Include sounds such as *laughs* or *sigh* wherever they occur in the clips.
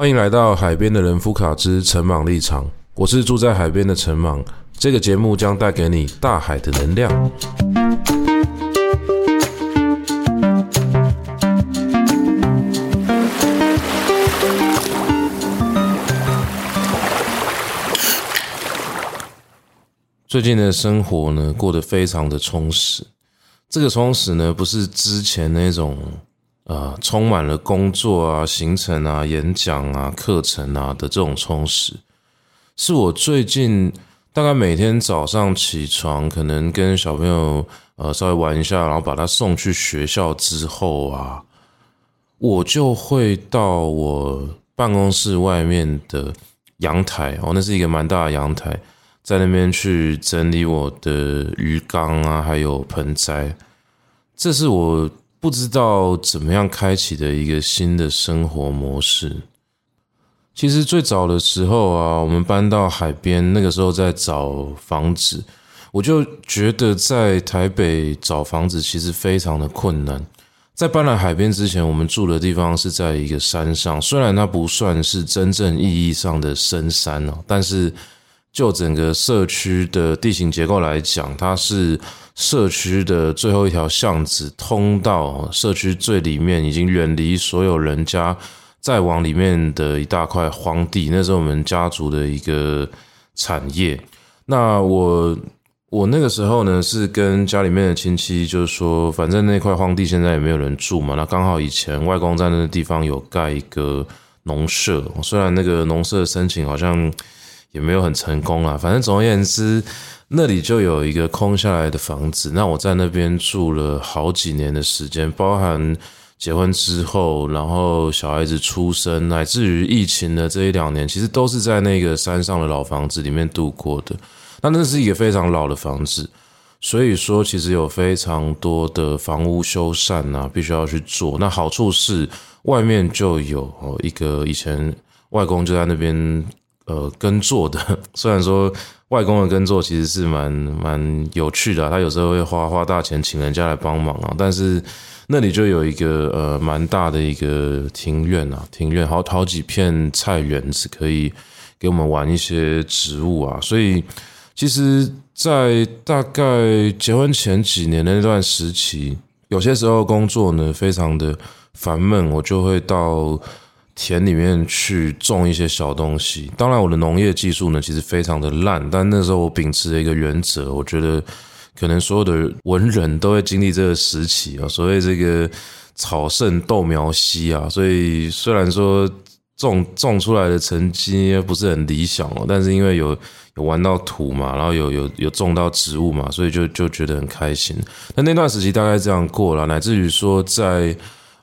欢迎来到海边的人夫卡之陈茻立场，我是住在海边的陈茻。这个节目将带给你大海的能量。最近的生活呢，过得非常的充实。这个充实呢，不是之前那种。啊、呃，充满了工作啊、行程啊、演讲啊、课程啊的这种充实，是我最近大概每天早上起床，可能跟小朋友呃稍微玩一下，然后把他送去学校之后啊，我就会到我办公室外面的阳台哦，那是一个蛮大的阳台，在那边去整理我的鱼缸啊，还有盆栽，这是我。不知道怎么样开启的一个新的生活模式。其实最早的时候啊，我们搬到海边，那个时候在找房子，我就觉得在台北找房子其实非常的困难。在搬来海边之前，我们住的地方是在一个山上，虽然它不算是真正意义上的深山哦，但是就整个社区的地形结构来讲，它是。社区的最后一条巷子通到社区最里面，已经远离所有人家，再往里面的一大块荒地，那是我们家族的一个产业。那我我那个时候呢，是跟家里面的亲戚，就是说，反正那块荒地现在也没有人住嘛。那刚好以前外公在那个地方有盖一个农舍，虽然那个农舍申请好像也没有很成功啊，反正总而言之。那里就有一个空下来的房子，那我在那边住了好几年的时间，包含结婚之后，然后小孩子出生，乃至于疫情的这一两年，其实都是在那个山上的老房子里面度过的。那那是一个非常老的房子，所以说其实有非常多的房屋修缮啊，必须要去做。那好处是外面就有一个以前外公就在那边呃耕作的，*laughs* 虽然说。外公的耕作其实是蛮蛮有趣的，他有时候会花花大钱请人家来帮忙啊。但是那里就有一个呃蛮大的一个庭院啊，庭院好好几片菜园子可以给我们玩一些植物啊。所以其实，在大概结婚前几年的那段时期，有些时候工作呢非常的烦闷，我就会到。田里面去种一些小东西，当然我的农业技术呢其实非常的烂，但那时候我秉持了一个原则，我觉得可能所有的文人都会经历这个时期啊，所谓这个草盛豆苗稀啊，所以虽然说种种出来的成绩不是很理想哦，但是因为有有玩到土嘛，然后有有有种到植物嘛，所以就就觉得很开心。那那段时期大概这样过了，乃至于说在。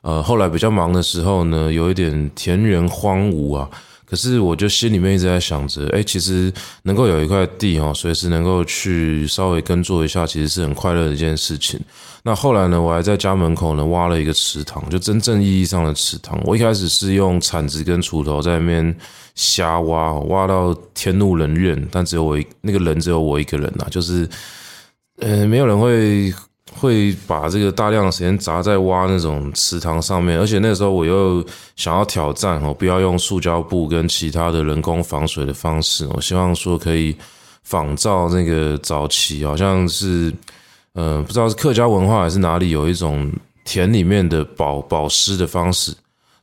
呃，后来比较忙的时候呢，有一点田园荒芜啊。可是我就心里面一直在想着，哎，其实能够有一块地哈，随时能够去稍微耕作一下，其实是很快乐的一件事情。那后来呢，我还在家门口呢挖了一个池塘，就真正意义上的池塘。我一开始是用铲子跟锄头在那边瞎挖，挖到天怒人怨，但只有我一那个人只有我一个人呐，就是呃，没有人会。会把这个大量的时间砸在挖那种池塘上面，而且那时候我又想要挑战哦，不要用塑胶布跟其他的人工防水的方式，我希望说可以仿照那个早期，好像是呃不知道是客家文化还是哪里有一种田里面的保保湿的方式，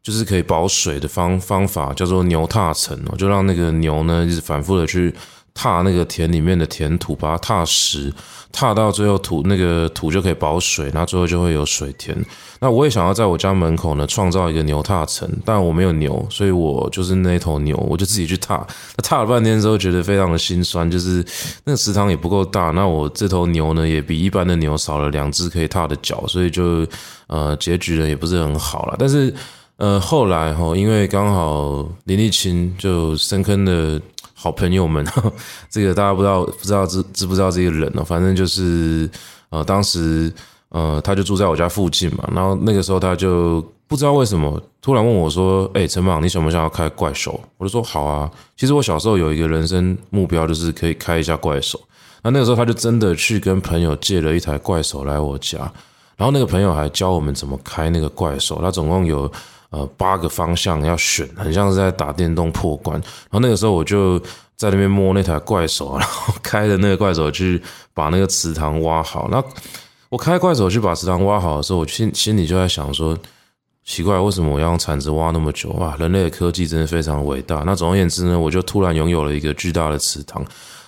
就是可以保水的方方法，叫做牛踏层哦，就让那个牛呢一直反复的去。踏那个田里面的田土，把它踏实，踏到最后土那个土就可以保水，然后最后就会有水田。那我也想要在我家门口呢创造一个牛踏层，但我没有牛，所以我就是那头牛，我就自己去踏。那踏了半天之后，觉得非常的心酸，就是那个池塘也不够大，那我这头牛呢也比一般的牛少了两只可以踏的脚，所以就呃结局呢也不是很好了。但是呃后来哈，因为刚好林立青就深坑的。好朋友们，*laughs* 这个大家不知道不知道知知不知道这个人哦？反正就是呃，当时呃，他就住在我家附近嘛。然后那个时候他就不知道为什么突然问我说：“哎，陈榜，你想不想要开怪兽？”我就说：“好啊。”其实我小时候有一个人生目标，就是可以开一下怪兽。那那个时候他就真的去跟朋友借了一台怪兽来我家，然后那个朋友还教我们怎么开那个怪兽。他总共有。呃八个方向要选，很像是在打电动破关。然后那个时候我就在那边摸那台怪手，然后开着那个怪手去把那个池塘挖好。那我开怪手去把池塘挖好的时候，我心心里就在想说。奇怪，为什么我要用铲子挖那么久？哇，人类的科技真的非常伟大。那总而言之呢，我就突然拥有了一个巨大的池塘。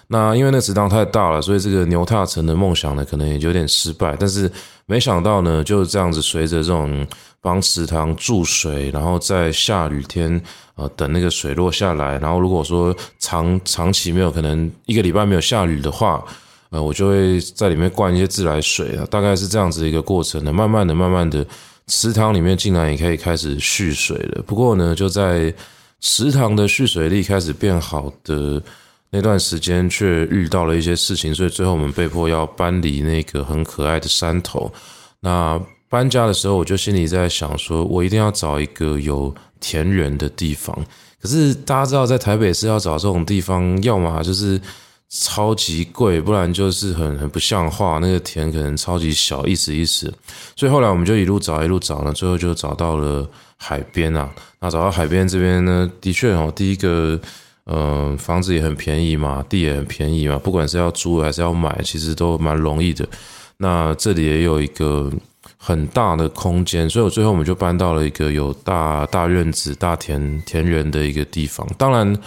那因为那池塘太大了，所以这个牛踏城的梦想呢，可能也有点失败。但是没想到呢，就是这样子，随着这种帮池塘注水，然后在下雨天，呃，等那个水落下来，然后如果说长长期没有，可能一个礼拜没有下雨的话，呃，我就会在里面灌一些自来水啊，大概是这样子一个过程呢，慢慢的，慢慢的。池塘里面竟然也可以开始蓄水了。不过呢，就在池塘的蓄水力开始变好的那段时间，却遇到了一些事情，所以最后我们被迫要搬离那个很可爱的山头。那搬家的时候，我就心里在想说，我一定要找一个有田园的地方。可是大家知道，在台北市要找这种地方，要么就是。超级贵，不然就是很很不像话。那个田可能超级小，意思意思。所以后来我们就一路找，一路找呢，最后就找到了海边啊。那找到海边这边呢，的确哦，第一个，嗯、房子也很便宜嘛，地也很便宜嘛，不管是要租还是要买，其实都蛮容易的。那这里也有一个很大的空间，所以我最后我们就搬到了一个有大大院子、大田田园的一个地方。当然。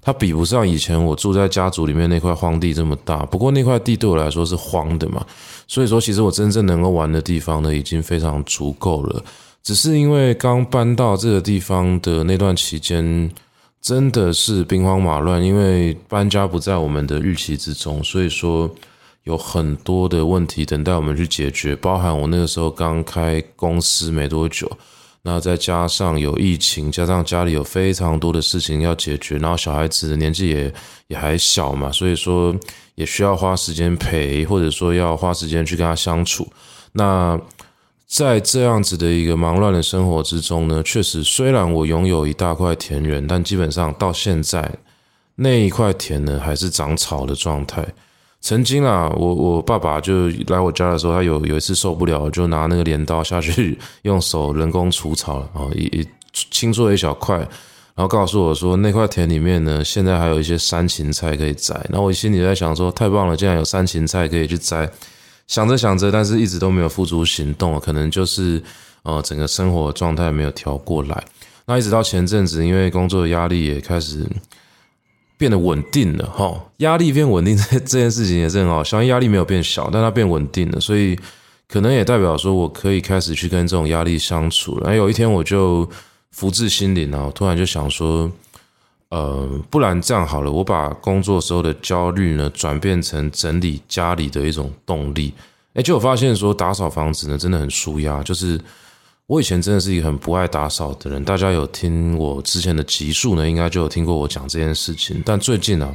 它比不上以前我住在家族里面那块荒地这么大，不过那块地对我来说是荒的嘛，所以说其实我真正能够玩的地方呢，已经非常足够了。只是因为刚搬到这个地方的那段期间，真的是兵荒马乱，因为搬家不在我们的预期之中，所以说有很多的问题等待我们去解决，包含我那个时候刚开公司没多久。那再加上有疫情，加上家里有非常多的事情要解决，然后小孩子的年纪也也还小嘛，所以说也需要花时间陪，或者说要花时间去跟他相处。那在这样子的一个忙乱的生活之中呢，确实虽然我拥有一大块田园，但基本上到现在那一块田呢还是长草的状态。曾经啊，我我爸爸就来我家的时候，他有有一次受不了，就拿那个镰刀下去用手人工除草了，然 *laughs* 后一一清出一小块，然后告诉我说，那块田里面呢，现在还有一些山芹菜可以摘。然后我心里在想说，太棒了，竟然有山芹菜可以去摘。想着想着，但是一直都没有付诸行动，可能就是呃整个生活状态没有调过来。那一直到前阵子，因为工作的压力也开始。变得稳定了哈，压力变稳定这 *laughs* 这件事情也是很好，相信压力没有变小，但它变稳定了，所以可能也代表说我可以开始去跟这种压力相处了。然后有一天我就福至心灵啊，突然就想说，呃，不然这样好了，我把工作时候的焦虑呢转变成整理家里的一种动力。诶，就我发现说打扫房子呢真的很舒压，就是。我以前真的是一个很不爱打扫的人，大家有听我之前的集数呢，应该就有听过我讲这件事情。但最近啊，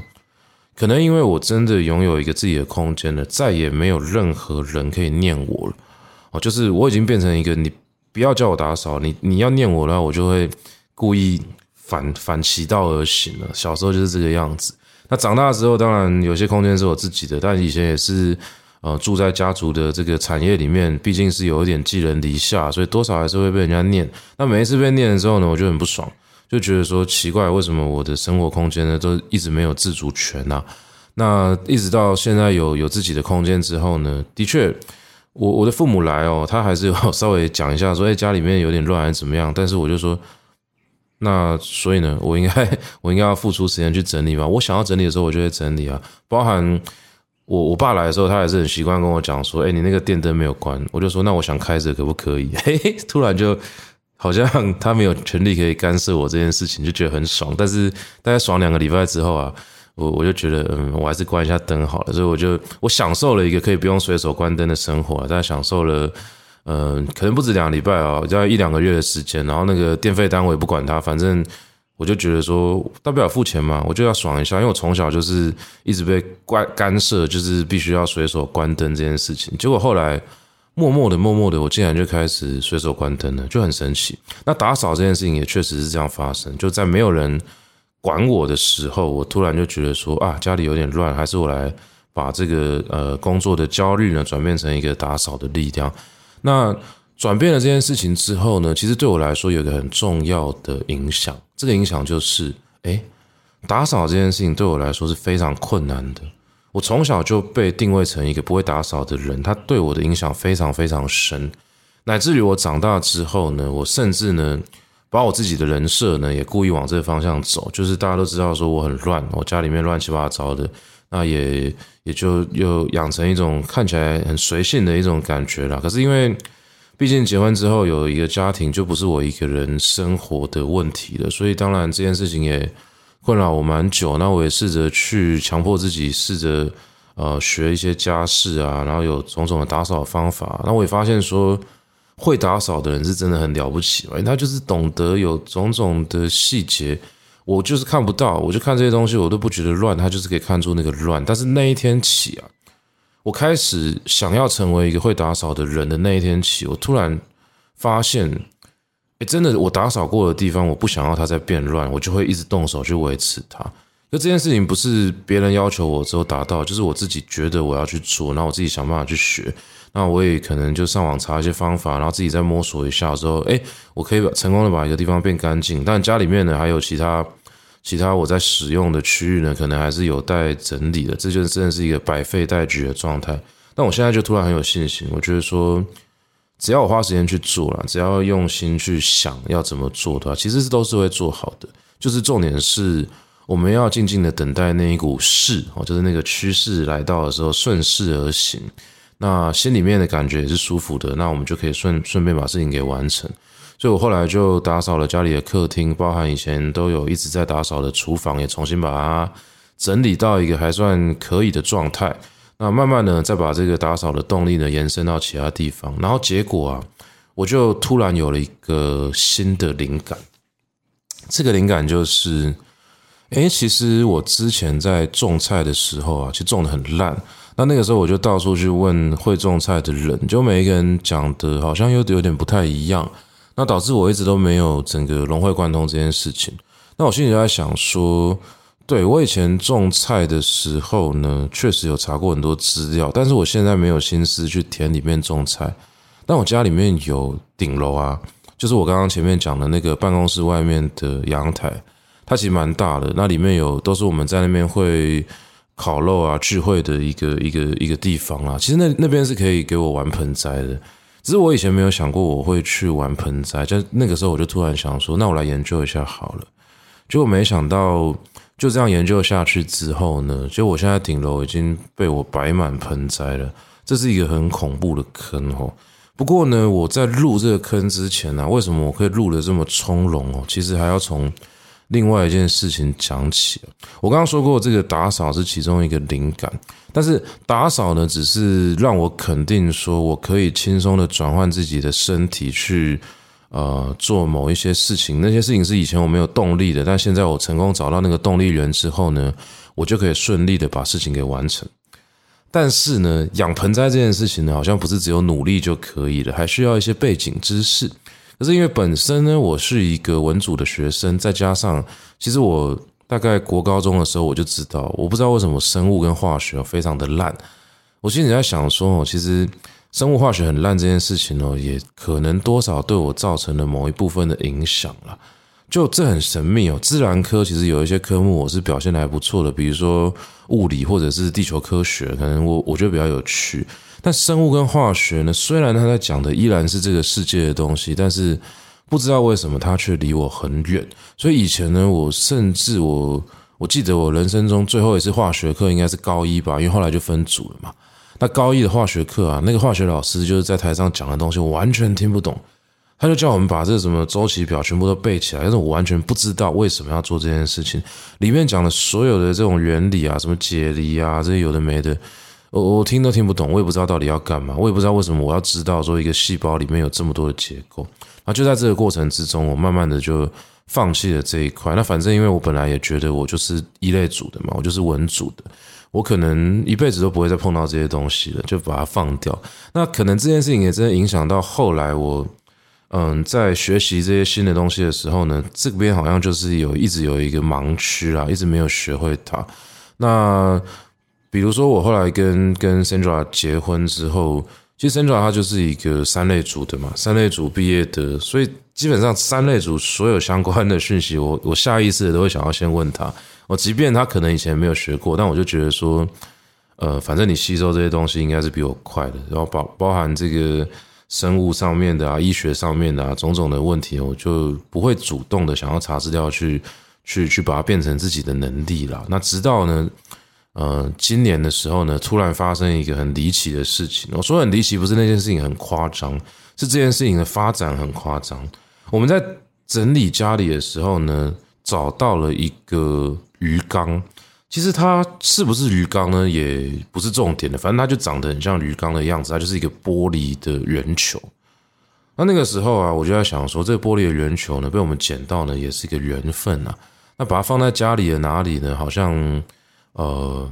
可能因为我真的拥有一个自己的空间了，再也没有任何人可以念我了。哦，就是我已经变成一个，你不要叫我打扫，你你要念我的话，我就会故意反反其道而行了。小时候就是这个样子。那长大之后，当然有些空间是我自己的，但以前也是。呃，住在家族的这个产业里面，毕竟是有一点寄人篱下，所以多少还是会被人家念。那每一次被念了之后呢，我就很不爽，就觉得说奇怪，为什么我的生活空间呢都一直没有自主权呢？那一直到现在有有自己的空间之后呢，的确，我我的父母来哦，他还是有稍微讲一下说，哎，家里面有点乱还是怎么样？但是我就说，那所以呢，我应该 *laughs* 我应该要付出时间去整理吧。我想要整理的时候，我就会整理啊，包含。我我爸来的时候，他还是很习惯跟我讲说：“哎，你那个电灯没有关。”我就说：“那我想开着，可不可以？” *laughs* 嘿嘿，突然就好像他没有权利可以干涉我这件事情，就觉得很爽。但是大概爽两个礼拜之后啊，我我就觉得，嗯，我还是关一下灯好了。所以我就我享受了一个可以不用随手关灯的生活，大概享受了，嗯，可能不止两个礼拜啊，大概一两个月的时间。然后那个电费单我也不管它，反正。我就觉得说，大不了付钱嘛，我就要爽一下，因为我从小就是一直被关干涉，就是必须要随手关灯这件事情。结果后来默默的、默默的，我竟然就开始随手关灯了，就很神奇。那打扫这件事情也确实是这样发生，就在没有人管我的时候，我突然就觉得说啊，家里有点乱，还是我来把这个呃工作的焦虑呢转变成一个打扫的力量。那。转变了这件事情之后呢，其实对我来说有一个很重要的影响，这个影响就是，哎，打扫这件事情对我来说是非常困难的。我从小就被定位成一个不会打扫的人，他对我的影响非常非常深，乃至于我长大之后呢，我甚至呢，把我自己的人设呢也故意往这个方向走，就是大家都知道说我很乱，我家里面乱七八糟的，那也也就又养成一种看起来很随性的一种感觉啦。可是因为毕竟结婚之后有一个家庭，就不是我一个人生活的问题了，所以当然这件事情也。困扰我蛮久，那我也试着去强迫自己，试着呃学一些家事啊，然后有种种的打扫方法。那我也发现说，会打扫的人是真的很了不起，因为他就是懂得有种种的细节，我就是看不到，我就看这些东西，我都不觉得乱，他就是可以看出那个乱。但是那一天起啊，我开始想要成为一个会打扫的人的那一天起，我突然发现。真的，我打扫过的地方，我不想要它再变乱，我就会一直动手去维持它。那这件事情不是别人要求我之后达到，就是我自己觉得我要去做，然后我自己想办法去学。那我也可能就上网查一些方法，然后自己再摸索一下之后，哎，我可以成功的把一个地方变干净。但家里面呢，还有其他其他我在使用的区域呢，可能还是有待整理的。这就真的是一个百废待举的状态。但我现在就突然很有信心，我觉得说。只要我花时间去做了，只要用心去想要怎么做的话，其实是都是会做好的。就是重点是，我们要静静的等待那一股势哦，就是那个趋势来到的时候，顺势而行。那心里面的感觉也是舒服的，那我们就可以顺顺便把事情给完成。所以我后来就打扫了家里的客厅，包含以前都有一直在打扫的厨房，也重新把它整理到一个还算可以的状态。那慢慢的再把这个打扫的动力呢延伸到其他地方，然后结果啊，我就突然有了一个新的灵感。这个灵感就是，诶，其实我之前在种菜的时候啊，其实种得很烂。那那个时候我就到处去问会种菜的人，就每一个人讲的好像又有点不太一样。那导致我一直都没有整个融会贯通这件事情。那我心里就在想说。对，我以前种菜的时候呢，确实有查过很多资料，但是我现在没有心思去田里面种菜。但我家里面有顶楼啊，就是我刚刚前面讲的那个办公室外面的阳台，它其实蛮大的。那里面有都是我们在那边会烤肉啊、聚会的一个一个一个地方啊。其实那那边是可以给我玩盆栽的，只是我以前没有想过我会去玩盆栽。就那个时候我就突然想说，那我来研究一下好了。结果没想到。就这样研究下去之后呢，就我现在顶楼已经被我摆满盆栽了，这是一个很恐怖的坑哦。不过呢，我在入这个坑之前呢，为什么我可以入得这么从容哦？其实还要从另外一件事情讲起。我刚刚说过，这个打扫是其中一个灵感，但是打扫呢，只是让我肯定说我可以轻松的转换自己的身体去。呃，做某一些事情，那些事情是以前我没有动力的，但现在我成功找到那个动力源之后呢，我就可以顺利的把事情给完成。但是呢，养盆栽这件事情呢，好像不是只有努力就可以了，还需要一些背景知识。可是因为本身呢，我是一个文组的学生，再加上其实我大概国高中的时候我就知道，我不知道为什么生物跟化学非常的烂。我心里在想说，其实。生物化学很烂这件事情哦，也可能多少对我造成了某一部分的影响了。就这很神秘哦。自然科其实有一些科目我是表现得还不错的，比如说物理或者是地球科学，可能我我觉得比较有趣。但生物跟化学呢，虽然他在讲的依然是这个世界的东西，但是不知道为什么它却离我很远。所以以前呢，我甚至我我记得我人生中最后一次化学课应该是高一吧，因为后来就分组了嘛。那高一的化学课啊，那个化学老师就是在台上讲的东西，我完全听不懂。他就叫我们把这什么周期表全部都背起来，但是我完全不知道为什么要做这件事情。里面讲的所有的这种原理啊，什么解离啊，这些有的没的，我我听都听不懂，我也不知道到底要干嘛，我也不知道为什么我要知道说一个细胞里面有这么多的结构。那就在这个过程之中，我慢慢的就放弃了这一块。那反正因为我本来也觉得我就是一类组的嘛，我就是文组的。我可能一辈子都不会再碰到这些东西了，就把它放掉。那可能这件事情也真的影响到后来我，嗯，在学习这些新的东西的时候呢，这边好像就是有一直有一个盲区啊，一直没有学会它。那比如说我后来跟跟 Sandra 结婚之后，其实 Sandra 她就是一个三类组的嘛，三类组毕业的，所以基本上三类组所有相关的讯息，我我下意识的都会想要先问他。我即便他可能以前没有学过，但我就觉得说，呃，反正你吸收这些东西应该是比我快的。然后包包含这个生物上面的啊，医学上面的啊，种种的问题，我就不会主动的想要查资料去去去把它变成自己的能力啦。那直到呢，呃，今年的时候呢，突然发生一个很离奇的事情。我说很离奇，不是那件事情很夸张，是这件事情的发展很夸张。我们在整理家里的时候呢，找到了一个鱼缸。其实它是不是鱼缸呢，也不是重点的。反正它就长得很像鱼缸的样子，它就是一个玻璃的圆球。那那个时候啊，我就在想说，这个玻璃的圆球呢，被我们捡到呢，也是一个缘分啊。那把它放在家里的哪里呢？好像。呃，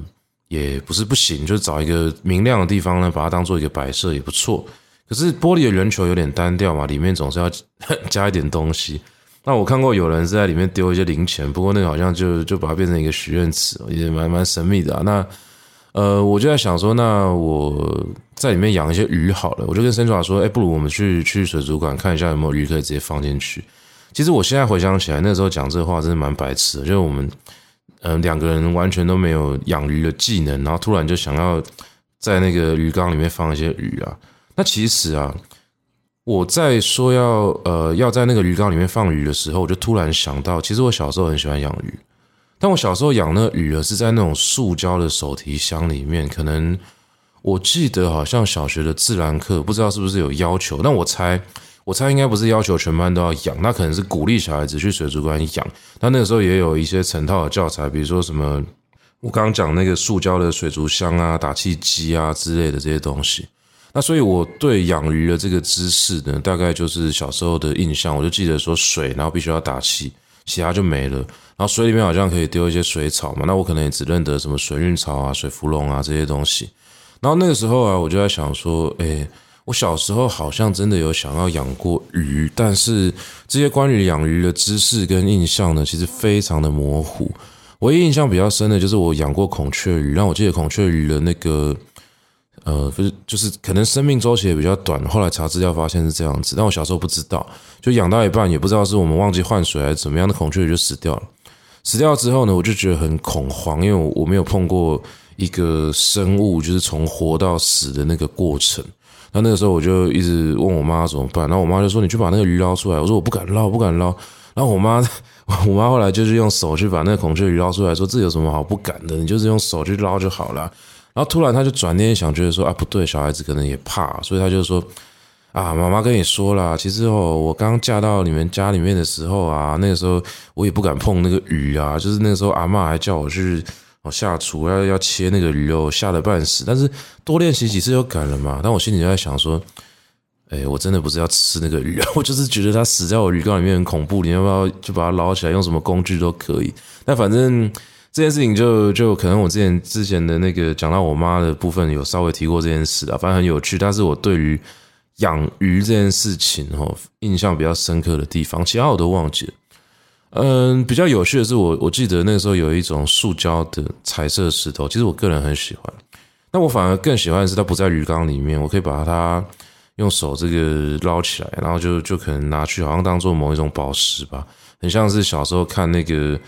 也不是不行，就找一个明亮的地方呢，把它当做一个摆设也不错。可是玻璃的圆球有点单调嘛，里面总是要 *laughs* 加一点东西。那我看过有人是在里面丢一些零钱，不过那个好像就就把它变成一个许愿池，也蛮蛮神秘的。那呃，我就在想说，那我在里面养一些鱼好了。我就跟 Sandra 说，哎，不如我们去去水族馆看一下有没有鱼可以直接放进去。其实我现在回想起来，那时候讲这话真的蛮白痴的，就是我们。嗯，两个人完全都没有养鱼的技能，然后突然就想要在那个鱼缸里面放一些鱼啊。那其实啊，我在说要呃要在那个鱼缸里面放鱼的时候，我就突然想到，其实我小时候很喜欢养鱼，但我小时候养那鱼啊，是在那种塑胶的手提箱里面。可能我记得好像小学的自然课，不知道是不是有要求，但我猜。我猜应该不是要求全班都要养，那可能是鼓励小孩子去水族馆养。那那个时候也有一些成套的教材，比如说什么我刚刚讲那个塑胶的水族箱啊、打气机啊之类的这些东西。那所以我对养鱼的这个知识呢，大概就是小时候的印象。我就记得说水，然后必须要打气，其他就没了。然后水里面好像可以丢一些水草嘛，那我可能也只认得什么水蕴草啊、水芙蓉啊这些东西。然后那个时候啊，我就在想说，哎。我小时候好像真的有想要养过鱼，但是这些关于养鱼的知识跟印象呢，其实非常的模糊。唯一印象比较深的就是我养过孔雀鱼，让我记得孔雀鱼的那个，呃，不是，就是可能生命周期也比较短。后来查资料发现是这样子，但我小时候不知道，就养到一半也不知道是我们忘记换水还是怎么样，的孔雀鱼就死掉了。死掉之后呢，我就觉得很恐慌，因为我我没有碰过一个生物，就是从活到死的那个过程。那那个时候我就一直问我妈怎么办，然后我妈就说：“你去把那个鱼捞出来。”我说：“我不敢捞，不敢捞。”然后我妈，*laughs* 我妈后来就是用手去把那个孔雀鱼捞出来，说：“这有什么好不敢的？你就是用手去捞就好了。”然后突然她就转念想，觉得说：“啊，不对，小孩子可能也怕，所以她就说：‘啊，妈妈跟你说啦，其实哦，我刚嫁到你们家里面的时候啊，那个时候我也不敢碰那个鱼啊，就是那个时候阿嬷还叫我去。”我下厨要要切那个鱼肉，吓得半死。但是多练习几次就敢了嘛。但我心里就在想说，哎，我真的不是要吃那个鱼，*laughs* 我就是觉得它死在我鱼缸里面很恐怖。你要不要就把它捞起来，用什么工具都可以。但反正这件事情就就可能我之前之前的那个讲到我妈的部分有稍微提过这件事啊，反正很有趣。但是我对于养鱼这件事情哦，印象比较深刻的地方，其他我都忘记了。嗯，比较有趣的是我，我我记得那个时候有一种塑胶的彩色石头，其实我个人很喜欢。那我反而更喜欢的是它不在鱼缸里面，我可以把它用手这个捞起来，然后就就可能拿去，好像当做某一种宝石吧，很像是小时候看那个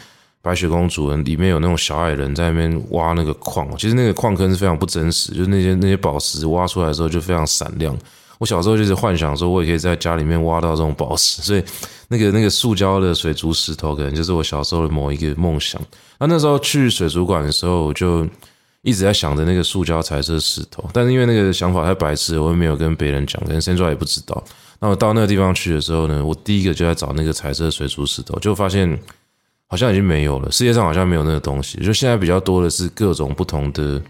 白雪公主，里面有那种小矮人在那边挖那个矿，其实那个矿坑是非常不真实，就是那些那些宝石挖出来的时候就非常闪亮。我小时候就是幻想说，我也可以在家里面挖到这种宝石，所以那个那个塑胶的水族石头，可能就是我小时候的某一个梦想。那那时候去水族馆的时候，我就一直在想着那个塑胶彩色石头，但是因为那个想法太白痴，我也没有跟别人讲，可能 Sandra 也不知道。那我到那个地方去的时候呢，我第一个就在找那个彩色水族石头，就发现好像已经没有了，世界上好像没有那个东西。就现在比较多的是各种不同的。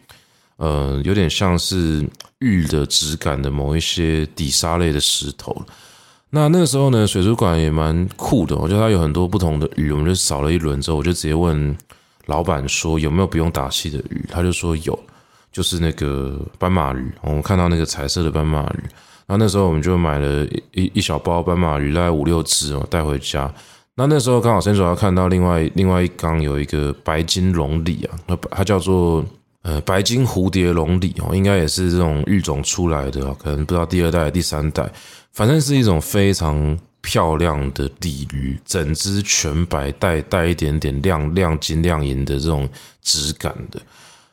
呃，有点像是玉的质感的某一些底沙类的石头。那那个时候呢，水族馆也蛮酷的。我觉得它有很多不同的鱼，我们就扫了一轮之后，我就直接问老板说有没有不用打气的鱼。他就说有，就是那个斑马鱼。我们看到那个彩色的斑马鱼。然后那时候我们就买了一一小包斑马鱼，大概五六只哦，带回家。那那时候刚好先主要看到另外另外一缸有一个白金龙鲤啊，那它叫做。呃白金蝴蝶龙鲤哦，应该也是这种育种出来的，可能不知道第二代、第三代，反正是一种非常漂亮的鲤鱼，整只全白，带带一点点亮亮金亮银的这种质感的。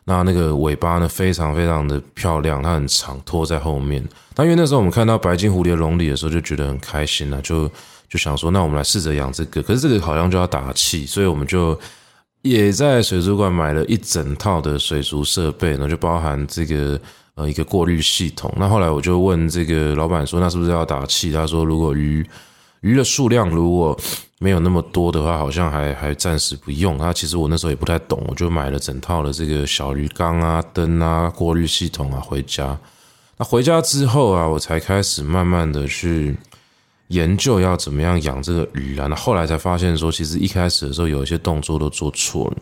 那那个尾巴呢，非常非常的漂亮，它很长，拖在后面。那因为那时候我们看到白金蝴蝶龙鲤的时候，就觉得很开心了，就就想说，那我们来试着养这个。可是这个好像就要打气，所以我们就也在水族馆买了一整套的水族设备，然后就包含这个呃一个过滤系统。那后来我就问这个老板说，那是不是要打气？他说，如果鱼鱼的数量如果没有那么多的话，好像还还暂时不用。那其实我那时候也不太懂，我就买了整套的这个小鱼缸啊、灯啊、过滤系统啊回家。那回家之后啊，我才开始慢慢的去研究要怎么样养这个鱼啊。那后来才发现说，其实一开始的时候有一些动作都做错了。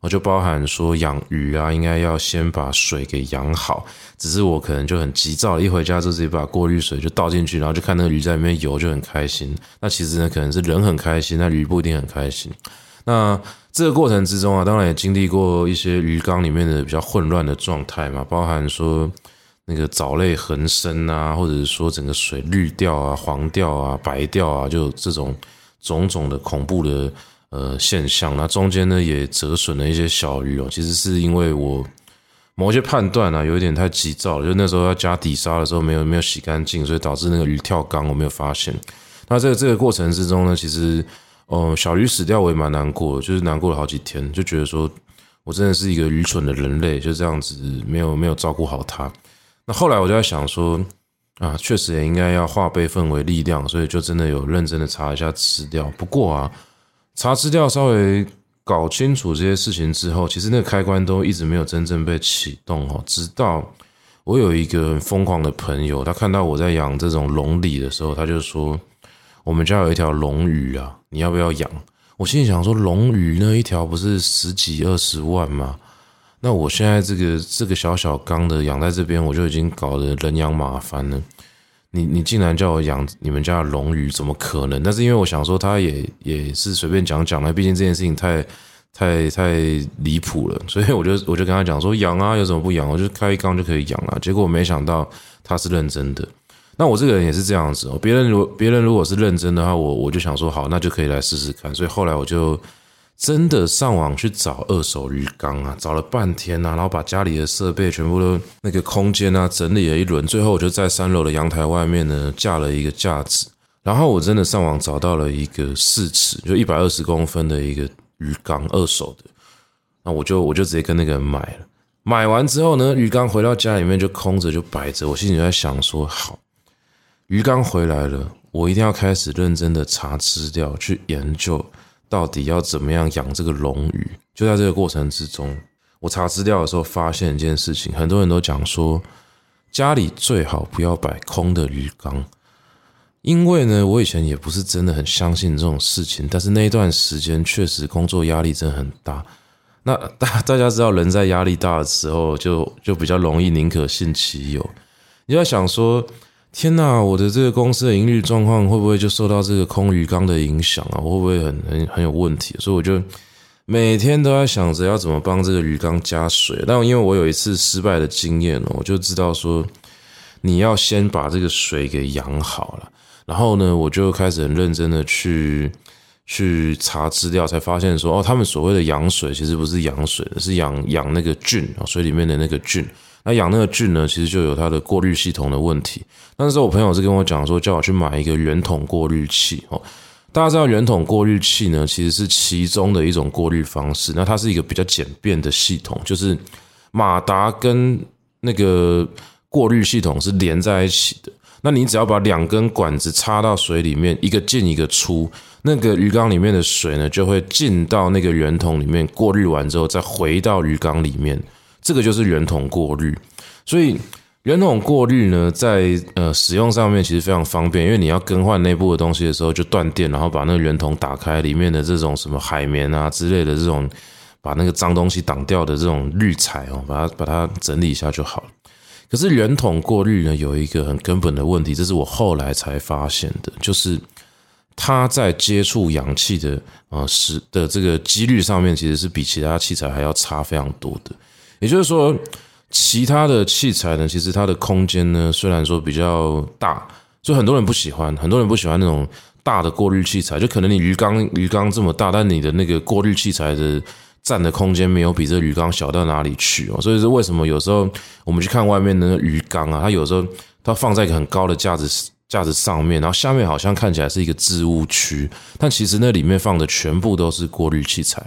我就包含说养鱼啊，应该要先把水给养好。只是我可能就很急躁，一回家就直接把过滤水就倒进去，然后就看那个鱼在里面游，就很开心。那其实呢，可能是人很开心，那鱼不一定很开心。那这个过程之中啊，当然也经历过一些鱼缸里面的比较混乱的状态嘛，包含说那个藻类横生啊，或者是说整个水绿掉啊、黄掉啊、白掉啊，就这种种种的恐怖的。呃，现象，那中间呢也折损了一些小鱼哦。其实是因为我某些判断啊，有一点太急躁了，就那时候要加底沙的时候没有没有洗干净，所以导致那个鱼跳缸，我没有发现。那这个这个过程之中呢，其实哦，小鱼死掉我也蛮难过，就是难过了好几天，就觉得说我真的是一个愚蠢的人类，就这样子没有没有照顾好它。那后来我就在想说啊，确实也应该要化悲愤为力量，所以就真的有认真的查一下资料。不过啊。查资料，稍微搞清楚这些事情之后，其实那个开关都一直没有真正被启动哦。直到我有一个疯狂的朋友，他看到我在养这种龙鲤的时候，他就说：“我们家有一条龙鱼啊，你要不要养？”我心里想说：“龙鱼那一条不是十几二十万吗？那我现在这个这个小小缸的养在这边，我就已经搞得人仰马翻了。”你你竟然叫我养你们家的龙鱼，怎么可能？但是因为我想说，他也也是随便讲讲的，毕竟这件事情太太太离谱了，*laughs* 所以我就我就跟他讲说养啊，有什么不养？我就开一缸就可以养了。结果没想到他是认真的。那我这个人也是这样子哦，别人如别人如果是认真的话，我我就想说好，那就可以来试试看。所以后来我就。真的上网去找二手鱼缸啊，找了半天啊，然后把家里的设备全部都那个空间啊整理了一轮，最后我就在三楼的阳台外面呢架了一个架子，然后我真的上网找到了一个四尺就一百二十公分的一个鱼缸，二手的，那我就我就直接跟那个人买了，买完之后呢，鱼缸回到家里面就空着就摆着，我心里在想说，好，鱼缸回来了，我一定要开始认真的查资料去研究。到底要怎么样养这个龙鱼？就在这个过程之中，我查资料的时候发现一件事情，很多人都讲说，家里最好不要摆空的鱼缸，因为呢，我以前也不是真的很相信这种事情，但是那一段时间确实工作压力真的很大。那大 *laughs* 大家知道，人在压力大的时候就，就比较容易宁可信其有。你要想说。天呐，我的这个公司的盈利状况会不会就受到这个空鱼缸的影响啊？会不会很很很有问题？所以我就每天都在想着要怎么帮这个鱼缸加水。但因为我有一次失败的经验了，我就知道说你要先把这个水给养好了。然后呢，我就开始很认真的去去查资料，才发现说哦，他们所谓的养水其实不是养水，是养养那个菌啊，水里面的那个菌。那养那个菌呢，其实就有它的过滤系统的问题。那时候我朋友是跟我讲说，叫我去买一个圆筒过滤器哦。大家知道圆筒过滤器呢，其实是其中的一种过滤方式。那它是一个比较简便的系统，就是马达跟那个过滤系统是连在一起的。那你只要把两根管子插到水里面，一个进一个出，那个鱼缸里面的水呢，就会进到那个圆筒里面，过滤完之后再回到鱼缸里面。这个就是圆筒过滤，所以圆筒过滤呢，在呃使用上面其实非常方便，因为你要更换内部的东西的时候，就断电，然后把那个圆筒打开，里面的这种什么海绵啊之类的这种，把那个脏东西挡掉的这种滤材哦，把它把它整理一下就好了。可是圆筒过滤呢，有一个很根本的问题，这是我后来才发现的，就是它在接触氧气的呃时的这个几率上面，其实是比其他器材还要差非常多的。也就是说，其他的器材呢，其实它的空间呢，虽然说比较大，就很多人不喜欢，很多人不喜欢那种大的过滤器材，就可能你鱼缸鱼缸这么大，但你的那个过滤器材的占的空间没有比这鱼缸小到哪里去哦。所以是为什么有时候我们去看外面的鱼缸啊，它有时候它放在一个很高的架子。架子上面，然后下面好像看起来是一个置物区，但其实那里面放的全部都是过滤器材，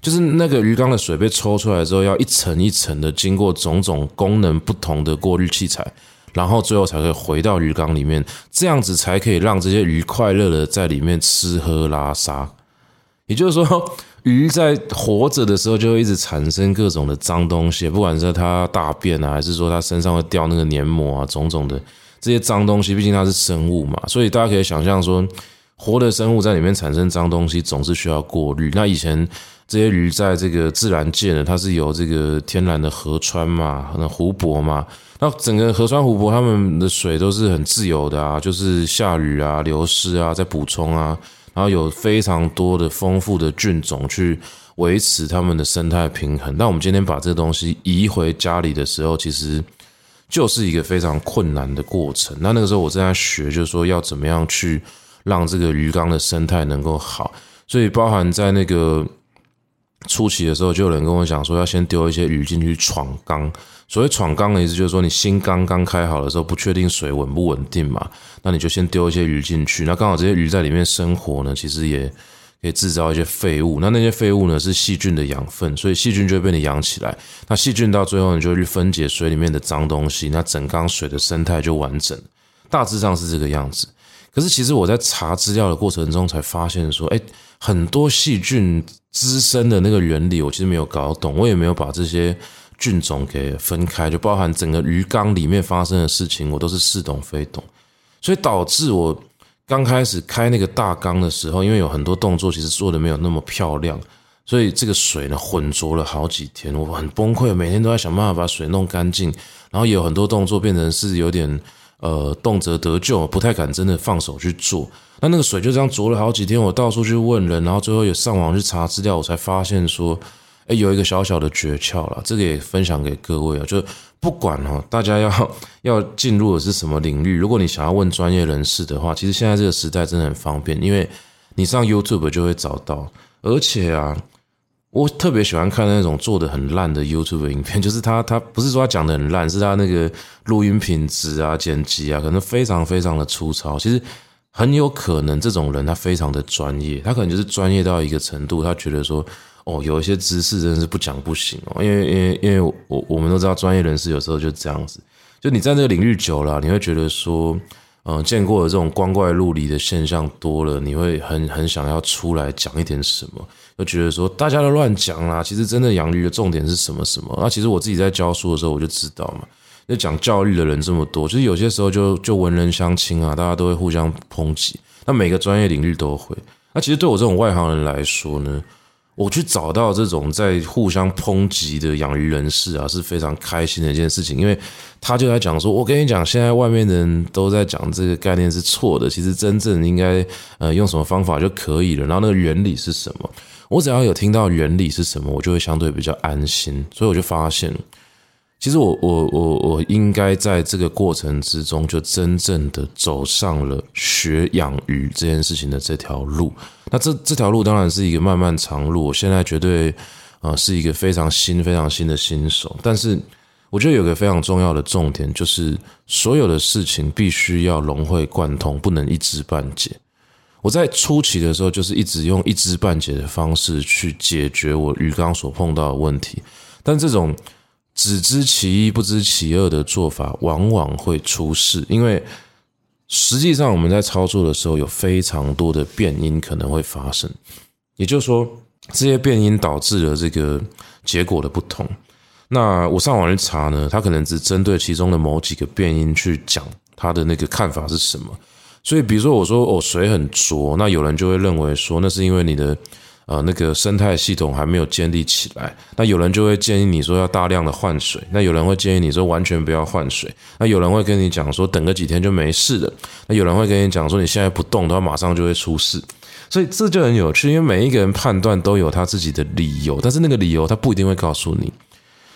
就是那个鱼缸的水被抽出来之后，要一层一层的经过种种功能不同的过滤器材，然后最后才可以回到鱼缸里面，这样子才可以让这些鱼快乐的在里面吃喝拉撒。也就是说，鱼在活着的时候就会一直产生各种的脏东西，不管是它大便啊，还是说它身上会掉那个黏膜啊，种种的。这些脏东西，毕竟它是生物嘛，所以大家可以想象说，活的生物在里面产生脏东西，总是需要过滤。那以前这些鱼在这个自然界呢，它是由这个天然的河川嘛，那湖泊嘛，那整个河川湖泊，它们的水都是很自由的啊，就是下雨啊、流失啊、在补充啊，然后有非常多的丰富的菌种去维持它们的生态平衡。那我们今天把这个东西移回家里的时候，其实。就是一个非常困难的过程。那那个时候我正在学，就是说要怎么样去让这个鱼缸的生态能够好。所以包含在那个初期的时候，就有人跟我讲说，要先丢一些鱼进去闯缸。所谓闯缸的意思，就是说你新缸刚开好的时候，不确定水稳不稳定嘛，那你就先丢一些鱼进去。那刚好这些鱼在里面生活呢，其实也。可以制造一些废物，那那些废物呢是细菌的养分，所以细菌就会被你养起来。那细菌到最后你就去分解水里面的脏东西，那整缸水的生态就完整。大致上是这个样子。可是其实我在查资料的过程中才发现说，哎，很多细菌滋生的那个原理我其实没有搞懂，我也没有把这些菌种给分开，就包含整个鱼缸里面发生的事情，我都是似懂非懂，所以导致我。刚开始开那个大缸的时候，因为有很多动作其实做的没有那么漂亮，所以这个水呢浑浊了好几天，我很崩溃，每天都在想办法把水弄干净，然后也有很多动作变成是有点呃动辄得救，不太敢真的放手去做。那那个水就这样浊了好几天，我到处去问人，然后最后也上网去查资料，我才发现说，诶，有一个小小的诀窍了，这个也分享给各位啊，就。不管哦，大家要 *laughs* 要进入的是什么领域，如果你想要问专业人士的话，其实现在这个时代真的很方便，因为你上 YouTube 就会找到。而且啊，我特别喜欢看那种做的很烂的 YouTube 影片，*laughs* 就是他他不是说他讲的很烂，是他那个录音品质啊、剪辑啊，可能非常非常的粗糙。其实很有可能这种人他非常的专业，他可能就是专业到一个程度，他觉得说。哦，有一些知识真是不讲不行哦，因为因为因为我我们都知道专业人士有时候就这样子，就你在这个领域久了，你会觉得说，嗯，见过的这种光怪陆离的现象多了，你会很很想要出来讲一点什么，就觉得说大家都乱讲啦，其实真的养鱼的重点是什么什么？那其实我自己在教书的时候我就知道嘛，就讲教育的人这么多，就是有些时候就就文人相轻啊，大家都会互相抨击，那每个专业领域都会，那其实对我这种外行人来说呢？我去找到这种在互相抨击的养鱼人士啊，是非常开心的一件事情，因为他就在讲说，我跟你讲，现在外面的人都在讲这个概念是错的，其实真正应该呃用什么方法就可以了，然后那个原理是什么？我只要有听到原理是什么，我就会相对比较安心，所以我就发现。其实我我我我应该在这个过程之中，就真正的走上了学养鱼这件事情的这条路。那这这条路当然是一个漫漫长路。我现在绝对啊是一个非常新、非常新的新手。但是我觉得有个非常重要的重点，就是所有的事情必须要融会贯通，不能一知半解。我在初期的时候，就是一直用一知半解的方式去解决我鱼缸所碰到的问题，但这种。只知其一不知其二的做法，往往会出事。因为实际上我们在操作的时候，有非常多的变因可能会发生。也就是说，这些变因导致了这个结果的不同。那我上网去查呢，他可能只针对其中的某几个变因去讲他的那个看法是什么。所以，比如说我说哦，水很浊，那有人就会认为说，那是因为你的。呃，那个生态系统还没有建立起来，那有人就会建议你说要大量的换水，那有人会建议你说完全不要换水，那有人会跟你讲说等个几天就没事了，那有人会跟你讲说你现在不动的话马上就会出事，所以这就很有趣，因为每一个人判断都有他自己的理由，但是那个理由他不一定会告诉你，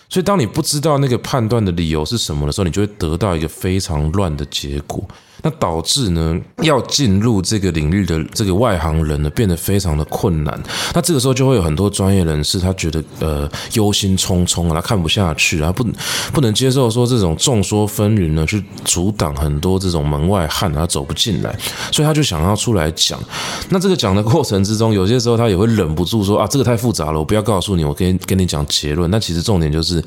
所以当你不知道那个判断的理由是什么的时候，你就会得到一个非常乱的结果。那导致呢，要进入这个领域的这个外行人呢，变得非常的困难。那这个时候就会有很多专业人士，他觉得呃忧心忡忡啊，他看不下去啊，不 *laughs* 不能接受说这种众说纷纭呢，去阻挡很多这种门外汉他走不进来，所以他就想要出来讲。那这个讲的过程之中，有些时候他也会忍不住说啊，这个太复杂了，我不要告诉你，我跟跟你讲结论。那其实重点就是，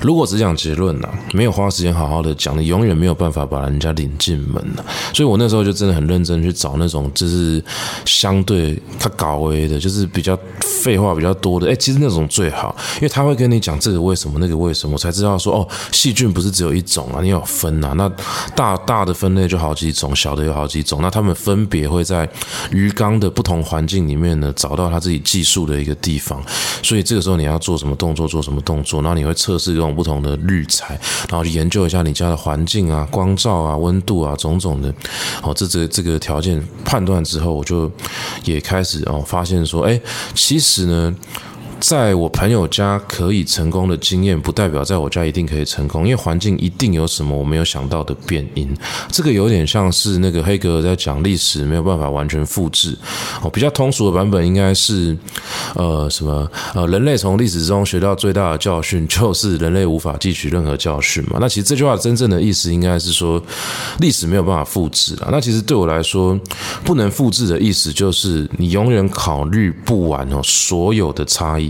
如果只讲结论呐，没有花时间好好的讲，你永远没有办法把人家领进门。所以我那时候就真的很认真去找那种就是相对他高危的，就是比较废话比较多的。哎，其实那种最好，因为他会跟你讲这个为什么那个为什么，我才知道说哦，细菌不是只有一种啊，你有分啊。那大大的分类就好几种，小的有好几种。那他们分别会在鱼缸的不同环境里面呢，找到他自己技术的一个地方。所以这个时候你要做什么动作，做什么动作，然后你会测试各种不同的滤材，然后去研究一下你家的环境啊、光照啊、温度啊种种的。哦，这这这个条件判断之后，我就也开始哦，发现说，哎，其实呢。在我朋友家可以成功的经验，不代表在我家一定可以成功，因为环境一定有什么我没有想到的变因。这个有点像是那个黑格尔在讲历史没有办法完全复制。哦，比较通俗的版本应该是，呃，什么？呃，人类从历史中学到最大的教训就是人类无法汲取任何教训嘛。那其实这句话真正的意思应该是说，历史没有办法复制啊。那其实对我来说，不能复制的意思就是你永远考虑不完哦，所有的差异。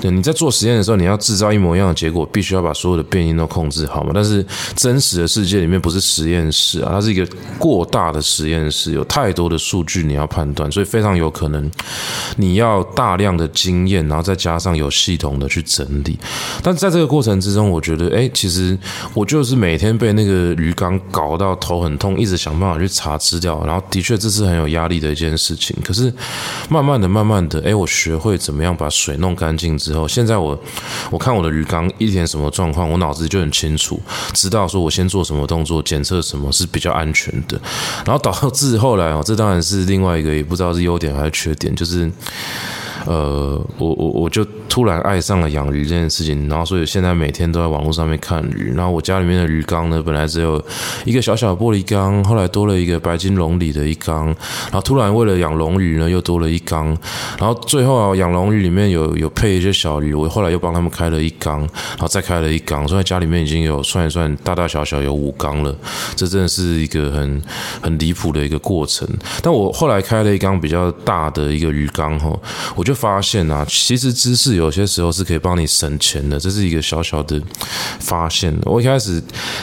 对，你在做实验的时候，你要制造一模一样的结果，必须要把所有的变因都控制好嘛。但是真实的世界里面不是实验室啊，它是一个过大的实验室，有太多的数据你要判断，所以非常有可能你要大量的经验，然后再加上有系统的去整理。但在这个过程之中，我觉得，哎，其实我就是每天被那个鱼缸搞到头很痛，一直想办法去查资料，然后的确这是很有压力的一件事情。可是慢慢的、慢慢的，哎，我学会怎么样把水弄干净。之后，现在我我看我的鱼缸一天什么状况，我脑子就很清楚，知道说我先做什么动作，检测什么是比较安全的。然后导致后来哦，这当然是另外一个也不知道是优点还是缺点，就是。呃，我我我就突然爱上了养鱼这件事情，然后所以现在每天都在网络上面看鱼。然后我家里面的鱼缸呢，本来只有一个小小玻璃缸，后来多了一个白金龙鲤的一缸，然后突然为了养龙鱼呢，又多了一缸，然后最后啊，养龙鱼里面有有配一些小鱼，我后来又帮他们开了一缸，然后再开了一缸，所以家里面已经有算一算大大小小有五缸了，这真的是一个很很离谱的一个过程。但我后来开了一缸比较大的一个鱼缸哈，我。就发现啊，其实知识有些时候是可以帮你省钱的，这是一个小小的发现。我一开始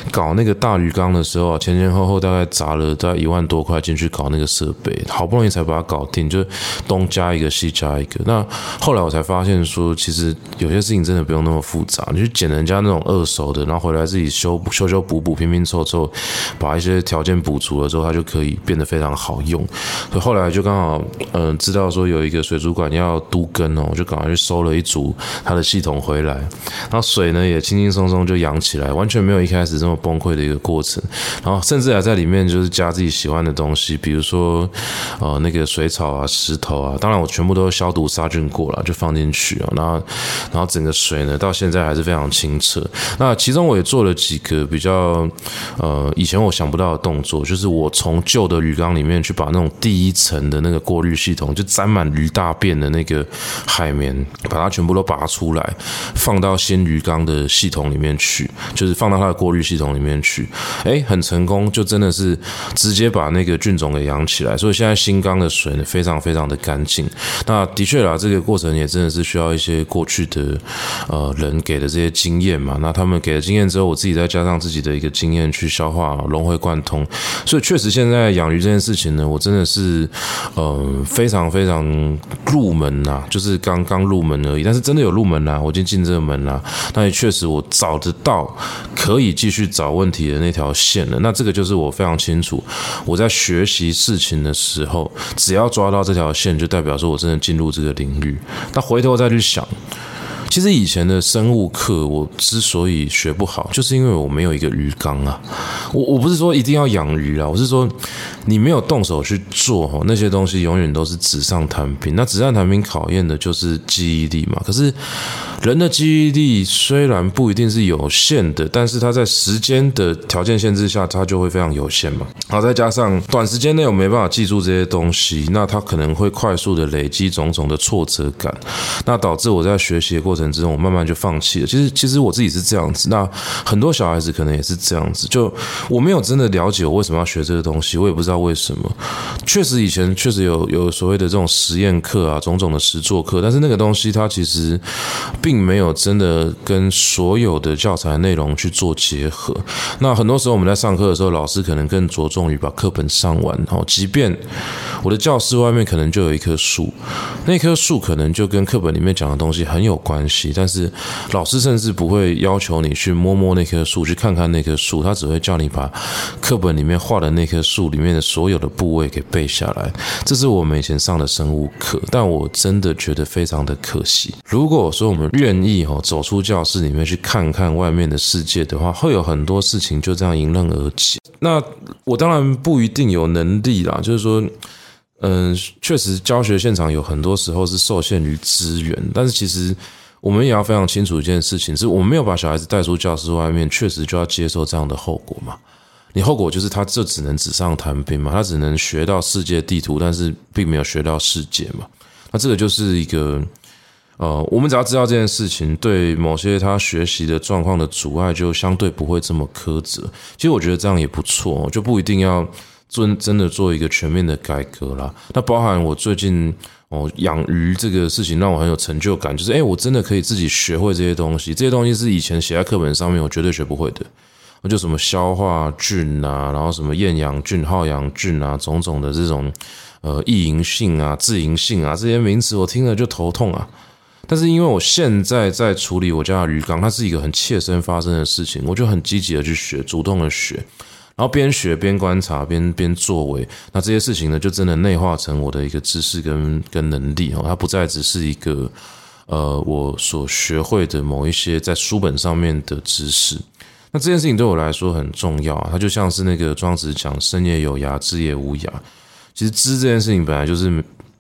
搞那个大鱼缸的时候，前前后后大概砸了大概一万多块进去搞那个设备，好不容易才把它搞定，就东加一个西加一个。那后来我才发现说，其实有些事情真的不用那么复杂，你去捡人家那种二手的，然后回来自己修修修补补、拼拼凑凑，把一些条件补足了之后，它就可以变得非常好用。所以后来就刚好嗯、知道说有一个水族馆要。都更哦，我就赶快去收了一组它的系统回来，然后水呢也轻轻松松就养起来，完全没有一开始这么崩溃的一个过程。然后甚至还在里面就是加自己喜欢的东西，比如说呃那个水草啊、石头啊，当然我全部都消毒杀菌过了，就放进去啊。然后然后整个水呢到现在还是非常清澈。那其中我也做了几个比较呃以前我想不到的动作，就是我从旧的鱼缸里面去把那种第一层的那个过滤系统就沾满鱼大便的那一个海绵，把它全部都拔出来，放到新鱼缸的系统里面去，就是放到它的过滤系统里面去。哎，很成功，就真的是直接把那个菌种给养起来。所以现在新缸的水呢，非常非常的干净。那的确啦，这个过程也真的是需要一些过去的呃人给的这些经验嘛。那他们给了经验之后，我自己再加上自己的一个经验去消化融会贯通。所以确实，现在养鱼这件事情呢，我真的是呃非常非常入门。呐，就是刚刚入门而已，但是真的有入门啦，我已经进这个门啦。那也确实我找得到可以继续找问题的那条线了。那这个就是我非常清楚，我在学习事情的时候，只要抓到这条线，就代表说我真的进入这个领域。那回头再去想。其实以前的生物课，我之所以学不好，就是因为我没有一个鱼缸啊。我我不是说一定要养鱼啊，我是说你没有动手去做，那些东西永远都是纸上谈兵。那纸上谈兵考验的就是记忆力嘛。可是人的记忆力虽然不一定是有限的，但是它在时间的条件限制下，它就会非常有限嘛。好，再加上短时间内我没办法记住这些东西，那它可能会快速的累积种种的挫折感，那导致我在学习的过程之中，我慢慢就放弃了。其实，其实我自己是这样子。那很多小孩子可能也是这样子，就我没有真的了解我为什么要学这个东西，我也不知道为什么。确实以前确实有有所谓的这种实验课啊，种种的实作课，但是那个东西它其实并没有真的跟所有的教材内容去做结合。那很多时候我们在上课的时候，老师可能更着重于把课本上完。哦，即便我的教室外面可能就有一棵树，那棵树可能就跟课本里面讲的东西很有关系，但是老师甚至不会要求你去摸摸那棵树，去看看那棵树，他只会叫你把课本里面画的那棵树里面的所有的部位给背下来。这是我们以前上的生物课，但我真的觉得非常的可惜。如果说我们愿意哦走出教室里面去看看外面的世界的话，会有很多事情就这样迎刃而解。那我当然不一定有能力啦，就是说。嗯，确实，教学现场有很多时候是受限于资源，但是其实我们也要非常清楚一件事情，是我们没有把小孩子带出教室外面，确实就要接受这样的后果嘛。你后果就是他这只能纸上谈兵嘛，他只能学到世界地图，但是并没有学到世界嘛。那这个就是一个，呃，我们只要知道这件事情，对某些他学习的状况的阻碍，就相对不会这么苛责。其实我觉得这样也不错，就不一定要。真真的做一个全面的改革啦，那包含我最近哦养鱼这个事情让我很有成就感，就是诶，我真的可以自己学会这些东西，这些东西是以前写在课本上面我绝对学不会的，就什么消化菌啊，然后什么厌氧菌、好氧菌啊，种种的这种呃异营性啊、自营性啊这些名词，我听了就头痛啊。但是因为我现在在处理我家的鱼缸，它是一个很切身发生的事情，我就很积极的去学，主动的学。然后边学边观察边边作为，那这些事情呢，就真的内化成我的一个知识跟跟能力哦，它不再只是一个呃我所学会的某一些在书本上面的知识。那这件事情对我来说很重要，它就像是那个庄子讲“生也有涯，知也无涯”。其实知这件事情本来就是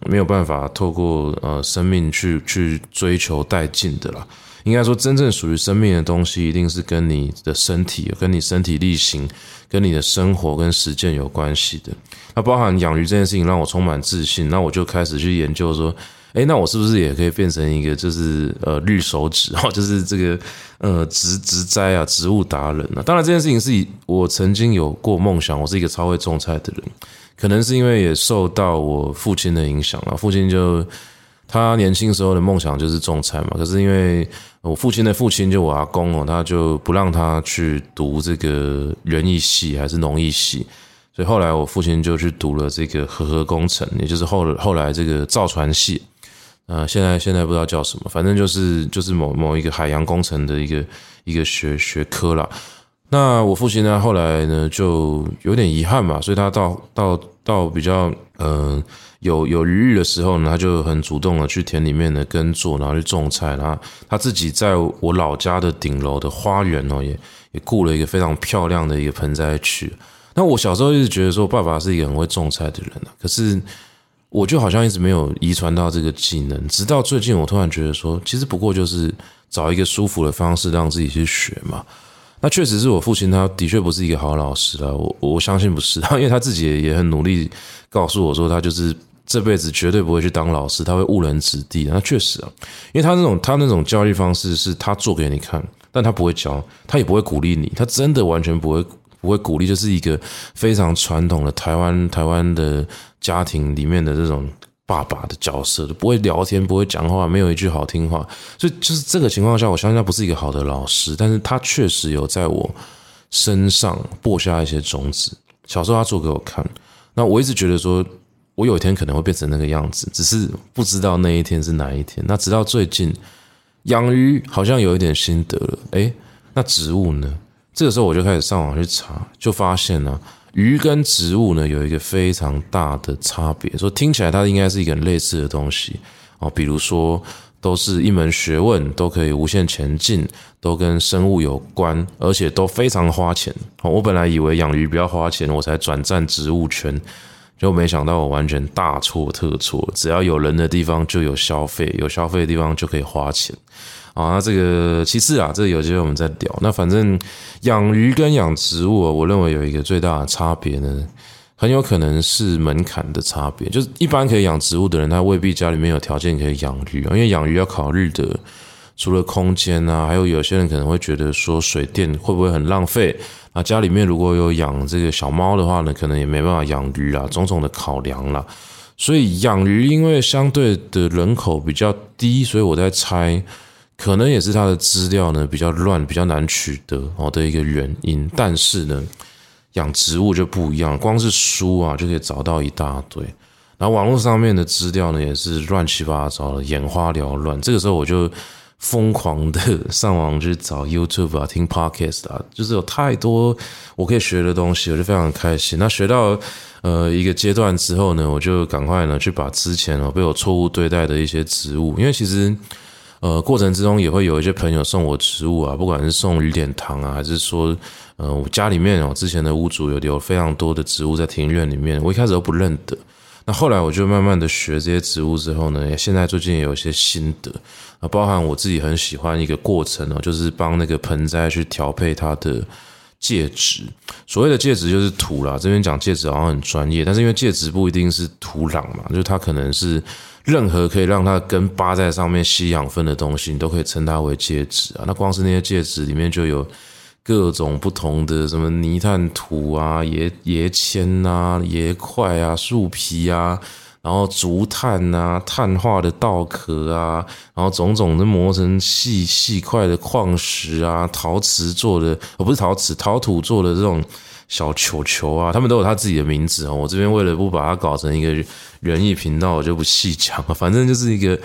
没有办法透过呃生命去去追求殆尽的啦。应该说，真正属于生命的东西，一定是跟你的身体、跟你身体力行、跟你的生活跟实践有关系的。那包含养鱼这件事情，让我充满自信。那我就开始去研究说，诶，那我是不是也可以变成一个，就是呃绿手指哈，*laughs* 就是这个呃植植栽啊，植物达人啊。当然，这件事情是我曾经有过梦想，我是一个超会种菜的人，可能是因为也受到我父亲的影响啊，父亲就。他年轻时候的梦想就是种菜嘛，可是因为我父亲的父亲就我阿公哦，他就不让他去读这个园艺系还是农艺系，所以后来我父亲就去读了这个核核工程，也就是后后来这个造船系，呃，现在现在不知道叫什么，反正就是就是某某一个海洋工程的一个一个学学科啦。那我父亲呢，后来呢就有点遗憾吧，所以他到到到比较嗯。呃有有余裕的时候呢，他就很主动的去田里面的耕作，然后去种菜。然后他自己在我老家的顶楼的花园哦，也也雇了一个非常漂亮的一个盆栽区。那我小时候一直觉得说，爸爸是一个很会种菜的人啊，可是我就好像一直没有遗传到这个技能。直到最近，我突然觉得说，其实不过就是找一个舒服的方式让自己去学嘛。那确实是我父亲，他的确不是一个好老师啊，我我相信不是，因为他自己也很努力告诉我说，他就是。这辈子绝对不会去当老师，他会误人子弟。那确实啊，因为他那种他那种教育方式是他做给你看，但他不会教，他也不会鼓励你，他真的完全不会不会鼓励，就是一个非常传统的台湾台湾的家庭里面的这种爸爸的角色，不会聊天，不会讲话，没有一句好听话。所以就是这个情况下，我相信他不是一个好的老师，但是他确实有在我身上播下一些种子。小时候他做给我看，那我一直觉得说。我有一天可能会变成那个样子，只是不知道那一天是哪一天。那直到最近，养鱼好像有一点心得了。诶，那植物呢？这个时候我就开始上网去查，就发现呢，鱼跟植物呢有一个非常大的差别。说听起来它应该是一个很类似的东西哦，比如说都是一门学问，都可以无限前进，都跟生物有关，而且都非常花钱。我本来以为养鱼比较花钱，我才转战植物圈，就没想到我完全大错特错。只要有人的地方就有消费，有消费的地方就可以花钱。啊，那这个其次啊，这个有机会我们再聊。那反正养鱼跟养植物，我认为有一个最大的差别呢，很有可能是门槛的差别。就是一般可以养植物的人，他未必家里面有条件可以养鱼，因为养鱼要考虑的除了空间啊，还有有些人可能会觉得说水电会不会很浪费。那家里面如果有养这个小猫的话呢，可能也没办法养鱼啦，种种的考量啦。所以养鱼因为相对的人口比较低，所以我在猜。可能也是它的资料呢比较乱，比较难取得哦的一个原因。但是呢，养植物就不一样，光是书啊就可以找到一大堆，然后网络上面的资料呢也是乱七八糟的，眼花缭乱。这个时候我就疯狂的上网去找 YouTube 啊，听 Podcast 啊，就是有太多我可以学的东西，我就非常开心。那学到呃一个阶段之后呢，我就赶快呢去把之前哦被我错误对待的一些植物，因为其实。呃，过程之中也会有一些朋友送我植物啊，不管是送雨点糖啊，还是说，呃，我家里面哦，之前的屋主有留非常多的植物在庭院里面，我一开始都不认得，那后来我就慢慢的学这些植物之后呢，现在最近也有一些心得。啊，包含我自己很喜欢一个过程哦，就是帮那个盆栽去调配它的介质，所谓的介质就是土啦，这边讲介质好像很专业，但是因为介质不一定是土壤嘛，就是它可能是。任何可以让它根扒在上面吸养分的东西，你都可以称它为介质啊。那光是那些介质里面就有各种不同的什么泥炭土啊、椰椰铅啊、椰块啊、树皮啊，然后竹炭啊、碳化的稻壳啊，然后种种的磨成细细块的矿石啊、陶瓷做的，哦不是陶瓷，陶土做的这种。小球球啊，他们都有他自己的名字哦。我这边为了不把它搞成一个园艺频道，我就不细讲了。*laughs* 反正就是一个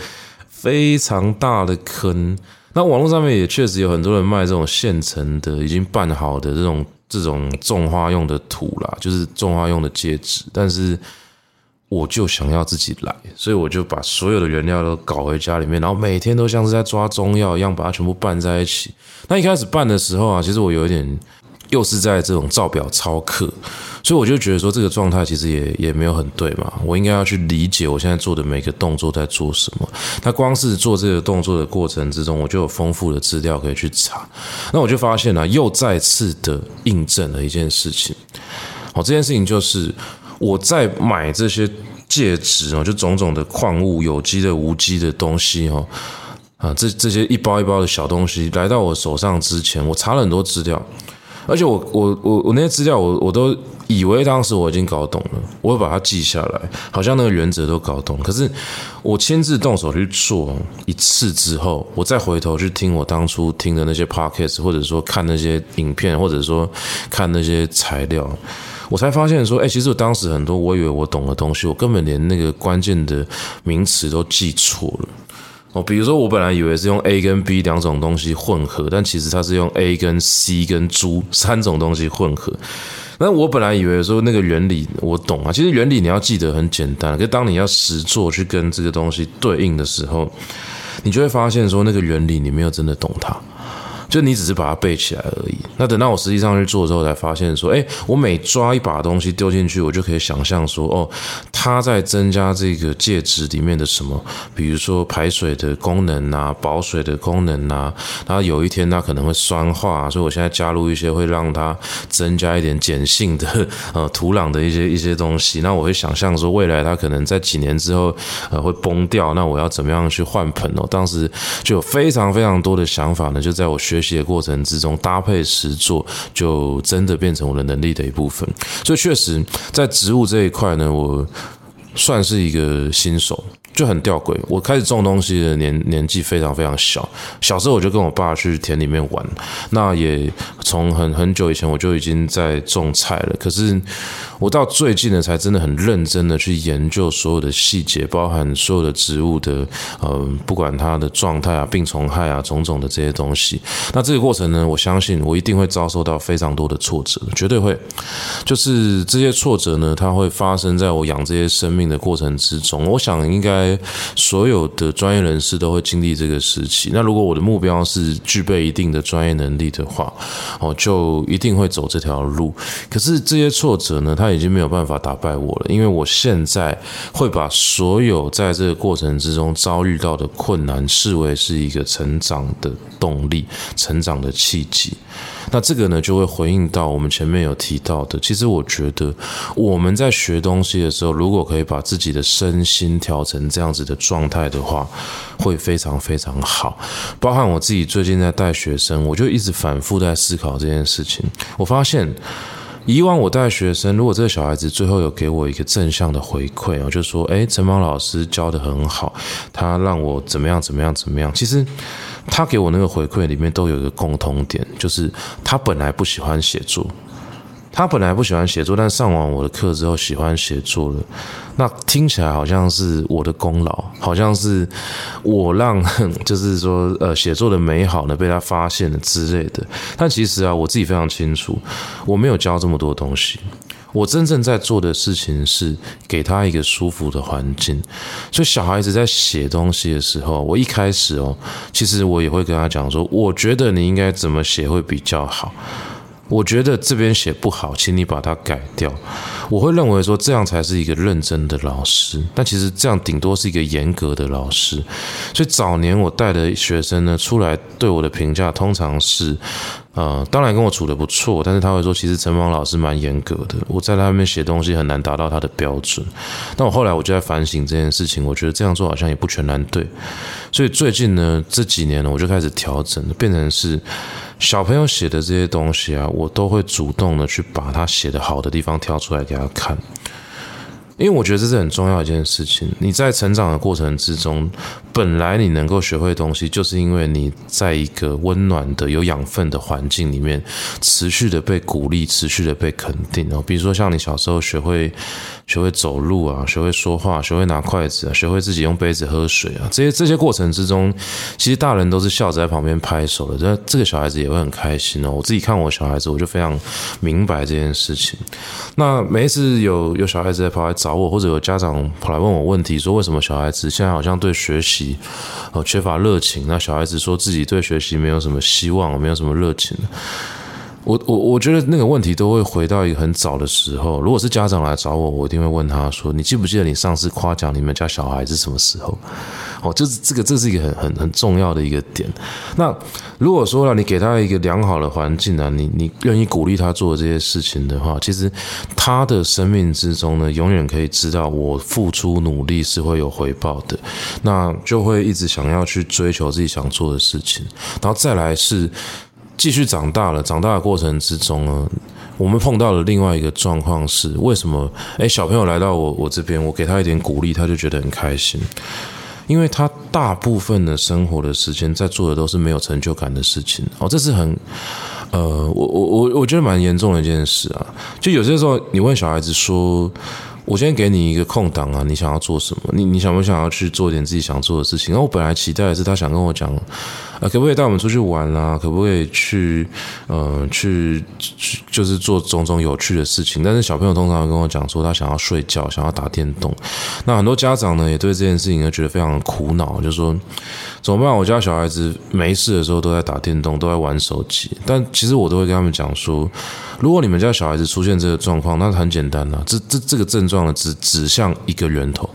非常大的坑。那网络上面也确实有很多人卖这种现成的、已经拌好的这种这种种花用的土啦，就是种花用的介质。但是我就想要自己来，所以我就把所有的原料都搞回家里面，然后每天都像是在抓中药一样，把它全部拌在一起。那一开始拌的时候啊，其实我有一点。又是在这种照表操课，所以我就觉得说这个状态其实也也没有很对嘛。我应该要去理解我现在做的每个动作在做什么。那光是做这个动作的过程之中，我就有丰富的资料可以去查。那我就发现呢，又再次的印证了一件事情。好，这件事情就是我在买这些戒指哦，就种种的矿物、有机的、无机的东西哦，啊，这这些一包一包的小东西来到我手上之前，我查了很多资料。而且我我我我那些资料我我都以为当时我已经搞懂了，我会把它记下来，好像那个原则都搞懂。可是我亲自动手去做一次之后，我再回头去听我当初听的那些 podcast，或者说看那些影片，或者说看那些材料，我才发现说，哎，其实我当时很多我以为我懂的东西，我根本连那个关键的名词都记错了。哦，比如说我本来以为是用 A 跟 B 两种东西混合，但其实它是用 A 跟 C 跟猪三种东西混合。那我本来以为说那个原理我懂啊，其实原理你要记得很简单，可是当你要实做去跟这个东西对应的时候，你就会发现说那个原理你没有真的懂它。就你只是把它背起来而已。那等到我实际上去做之后，才发现说，哎，我每抓一把东西丢进去，我就可以想象说，哦，它在增加这个介质里面的什么，比如说排水的功能啊，保水的功能啊。它有一天它可能会酸化，所以我现在加入一些会让它增加一点碱性的 *laughs* 呃土壤的一些一些东西。那我会想象说，未来它可能在几年之后呃会崩掉，那我要怎么样去换盆哦？当时就有非常非常多的想法呢，就在我学。学习的过程之中，搭配实作，就真的变成我的能力的一部分。所以，确实在植物这一块呢，我算是一个新手。就很吊诡，我开始种东西的年年纪非常非常小，小时候我就跟我爸去田里面玩，那也从很很久以前我就已经在种菜了。可是我到最近呢，才真的很认真的去研究所有的细节，包含所有的植物的，呃，不管它的状态啊、病虫害啊、种种的这些东西。那这个过程呢，我相信我一定会遭受到非常多的挫折，绝对会。就是这些挫折呢，它会发生在我养这些生命的过程之中。我想应该。该所有的专业人士都会经历这个时期。那如果我的目标是具备一定的专业能力的话，哦，就一定会走这条路。可是这些挫折呢，他已经没有办法打败我了，因为我现在会把所有在这个过程之中遭遇到的困难视为是一个成长的动力、成长的契机。那这个呢，就会回应到我们前面有提到的。其实我觉得我们在学东西的时候，如果可以把自己的身心调成这样子的状态的话，会非常非常好。包含我自己最近在带学生，我就一直反复在思考这件事情。我发现。以往我带学生，如果这个小孩子最后有给我一个正向的回馈，我就说：“哎，陈芳老师教的很好，他让我怎么样怎么样怎么样。”其实他给我那个回馈里面都有一个共通点，就是他本来不喜欢写作。他本来不喜欢写作，但上完我的课之后喜欢写作了。那听起来好像是我的功劳，好像是我让，就是说，呃，写作的美好呢被他发现了之类的。但其实啊，我自己非常清楚，我没有教这么多东西。我真正在做的事情是给他一个舒服的环境。所以小孩子在写东西的时候，我一开始哦，其实我也会跟他讲说，我觉得你应该怎么写会比较好。我觉得这边写不好，请你把它改掉。我会认为说这样才是一个认真的老师，但其实这样顶多是一个严格的老师。所以早年我带的学生呢，出来对我的评价通常是，呃，当然跟我处得不错，但是他会说，其实陈芒老师蛮严格的，我在他那边写东西很难达到他的标准。那我后来我就在反省这件事情，我觉得这样做好像也不全然对。所以最近呢，这几年呢，我就开始调整，变成是。小朋友写的这些东西啊，我都会主动的去把他写的好的地方挑出来给他看。因为我觉得这是很重要一件事情。你在成长的过程之中，本来你能够学会的东西，就是因为你在一个温暖的、有养分的环境里面，持续的被鼓励，持续的被肯定。哦，比如说像你小时候学会学会走路啊，学会说话，学会拿筷子啊，学会自己用杯子喝水啊，这些这些过程之中，其实大人都是笑着在旁边拍手的。这这个小孩子也会很开心哦。我自己看我小孩子，我就非常明白这件事情。那每一次有有小孩子在跑来找。找我，或者有家长跑来问我问题，说为什么小孩子现在好像对学习呃缺乏热情？那小孩子说自己对学习没有什么希望，没有什么热情。我我我觉得那个问题都会回到一个很早的时候。如果是家长来找我，我一定会问他说：“你记不记得你上次夸奖你们家小孩是什么时候？”哦，就是这个，这是一个很很很重要的一个点。那如果说了你给他一个良好的环境呢，你你愿意鼓励他做这些事情的话，其实他的生命之中呢，永远可以知道我付出努力是会有回报的，那就会一直想要去追求自己想做的事情。然后再来是。继续长大了，长大的过程之中呢，我们碰到了另外一个状况是，为什么？诶，小朋友来到我我这边，我给他一点鼓励，他就觉得很开心，因为他大部分的生活的时间在做的都是没有成就感的事情。哦，这是很，呃，我我我我觉得蛮严重的一件事啊。就有些时候，你问小孩子说。我先给你一个空档啊，你想要做什么？你你想不想要去做点自己想做的事情？那我本来期待的是他想跟我讲，呃，可不可以带我们出去玩啦？可不可以去，呃，去去就是做种种有趣的事情？但是小朋友通常会跟我讲说，他想要睡觉，想要打电动。那很多家长呢，也对这件事情呢觉得非常苦恼，就说怎么办？我家小孩子没事的时候都在打电动，都在玩手机。但其实我都会跟他们讲说，如果你们家小孩子出现这个状况，那很简单啊，这这这个症状呢。只指向一个源头，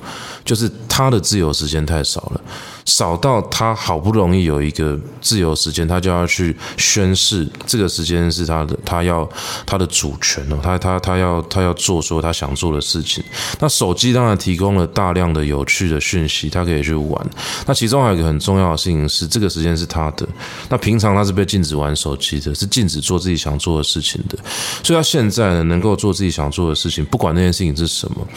就是他的自由时间太少了，少到他好不容易有一个自由时间，他就要去宣誓这个时间是他的，他要他的主权哦，他他他要他要做所有他想做的事情。那手机当然提供了大量的有趣的讯息，他可以去玩。那其中还有一个很重要的事情是，这个时间是他的。那平常他是被禁止玩手机的，是禁止做自己想做的事情的。所以他现在呢，能够做自己想做的事情，不管那件事情是什么。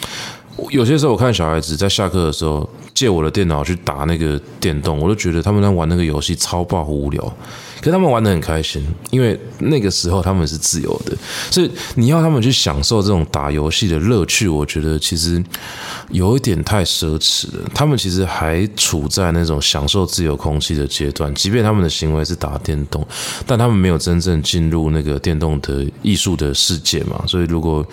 有些时候我看小孩子在下课的时候借我的电脑去打那个电动，我都觉得他们在玩那个游戏超爆无聊。可他们玩的很开心，因为那个时候他们是自由的，所以你要他们去享受这种打游戏的乐趣，我觉得其实有一点太奢侈了。他们其实还处在那种享受自由空气的阶段，即便他们的行为是打电动，但他们没有真正进入那个电动的艺术的世界嘛。所以如果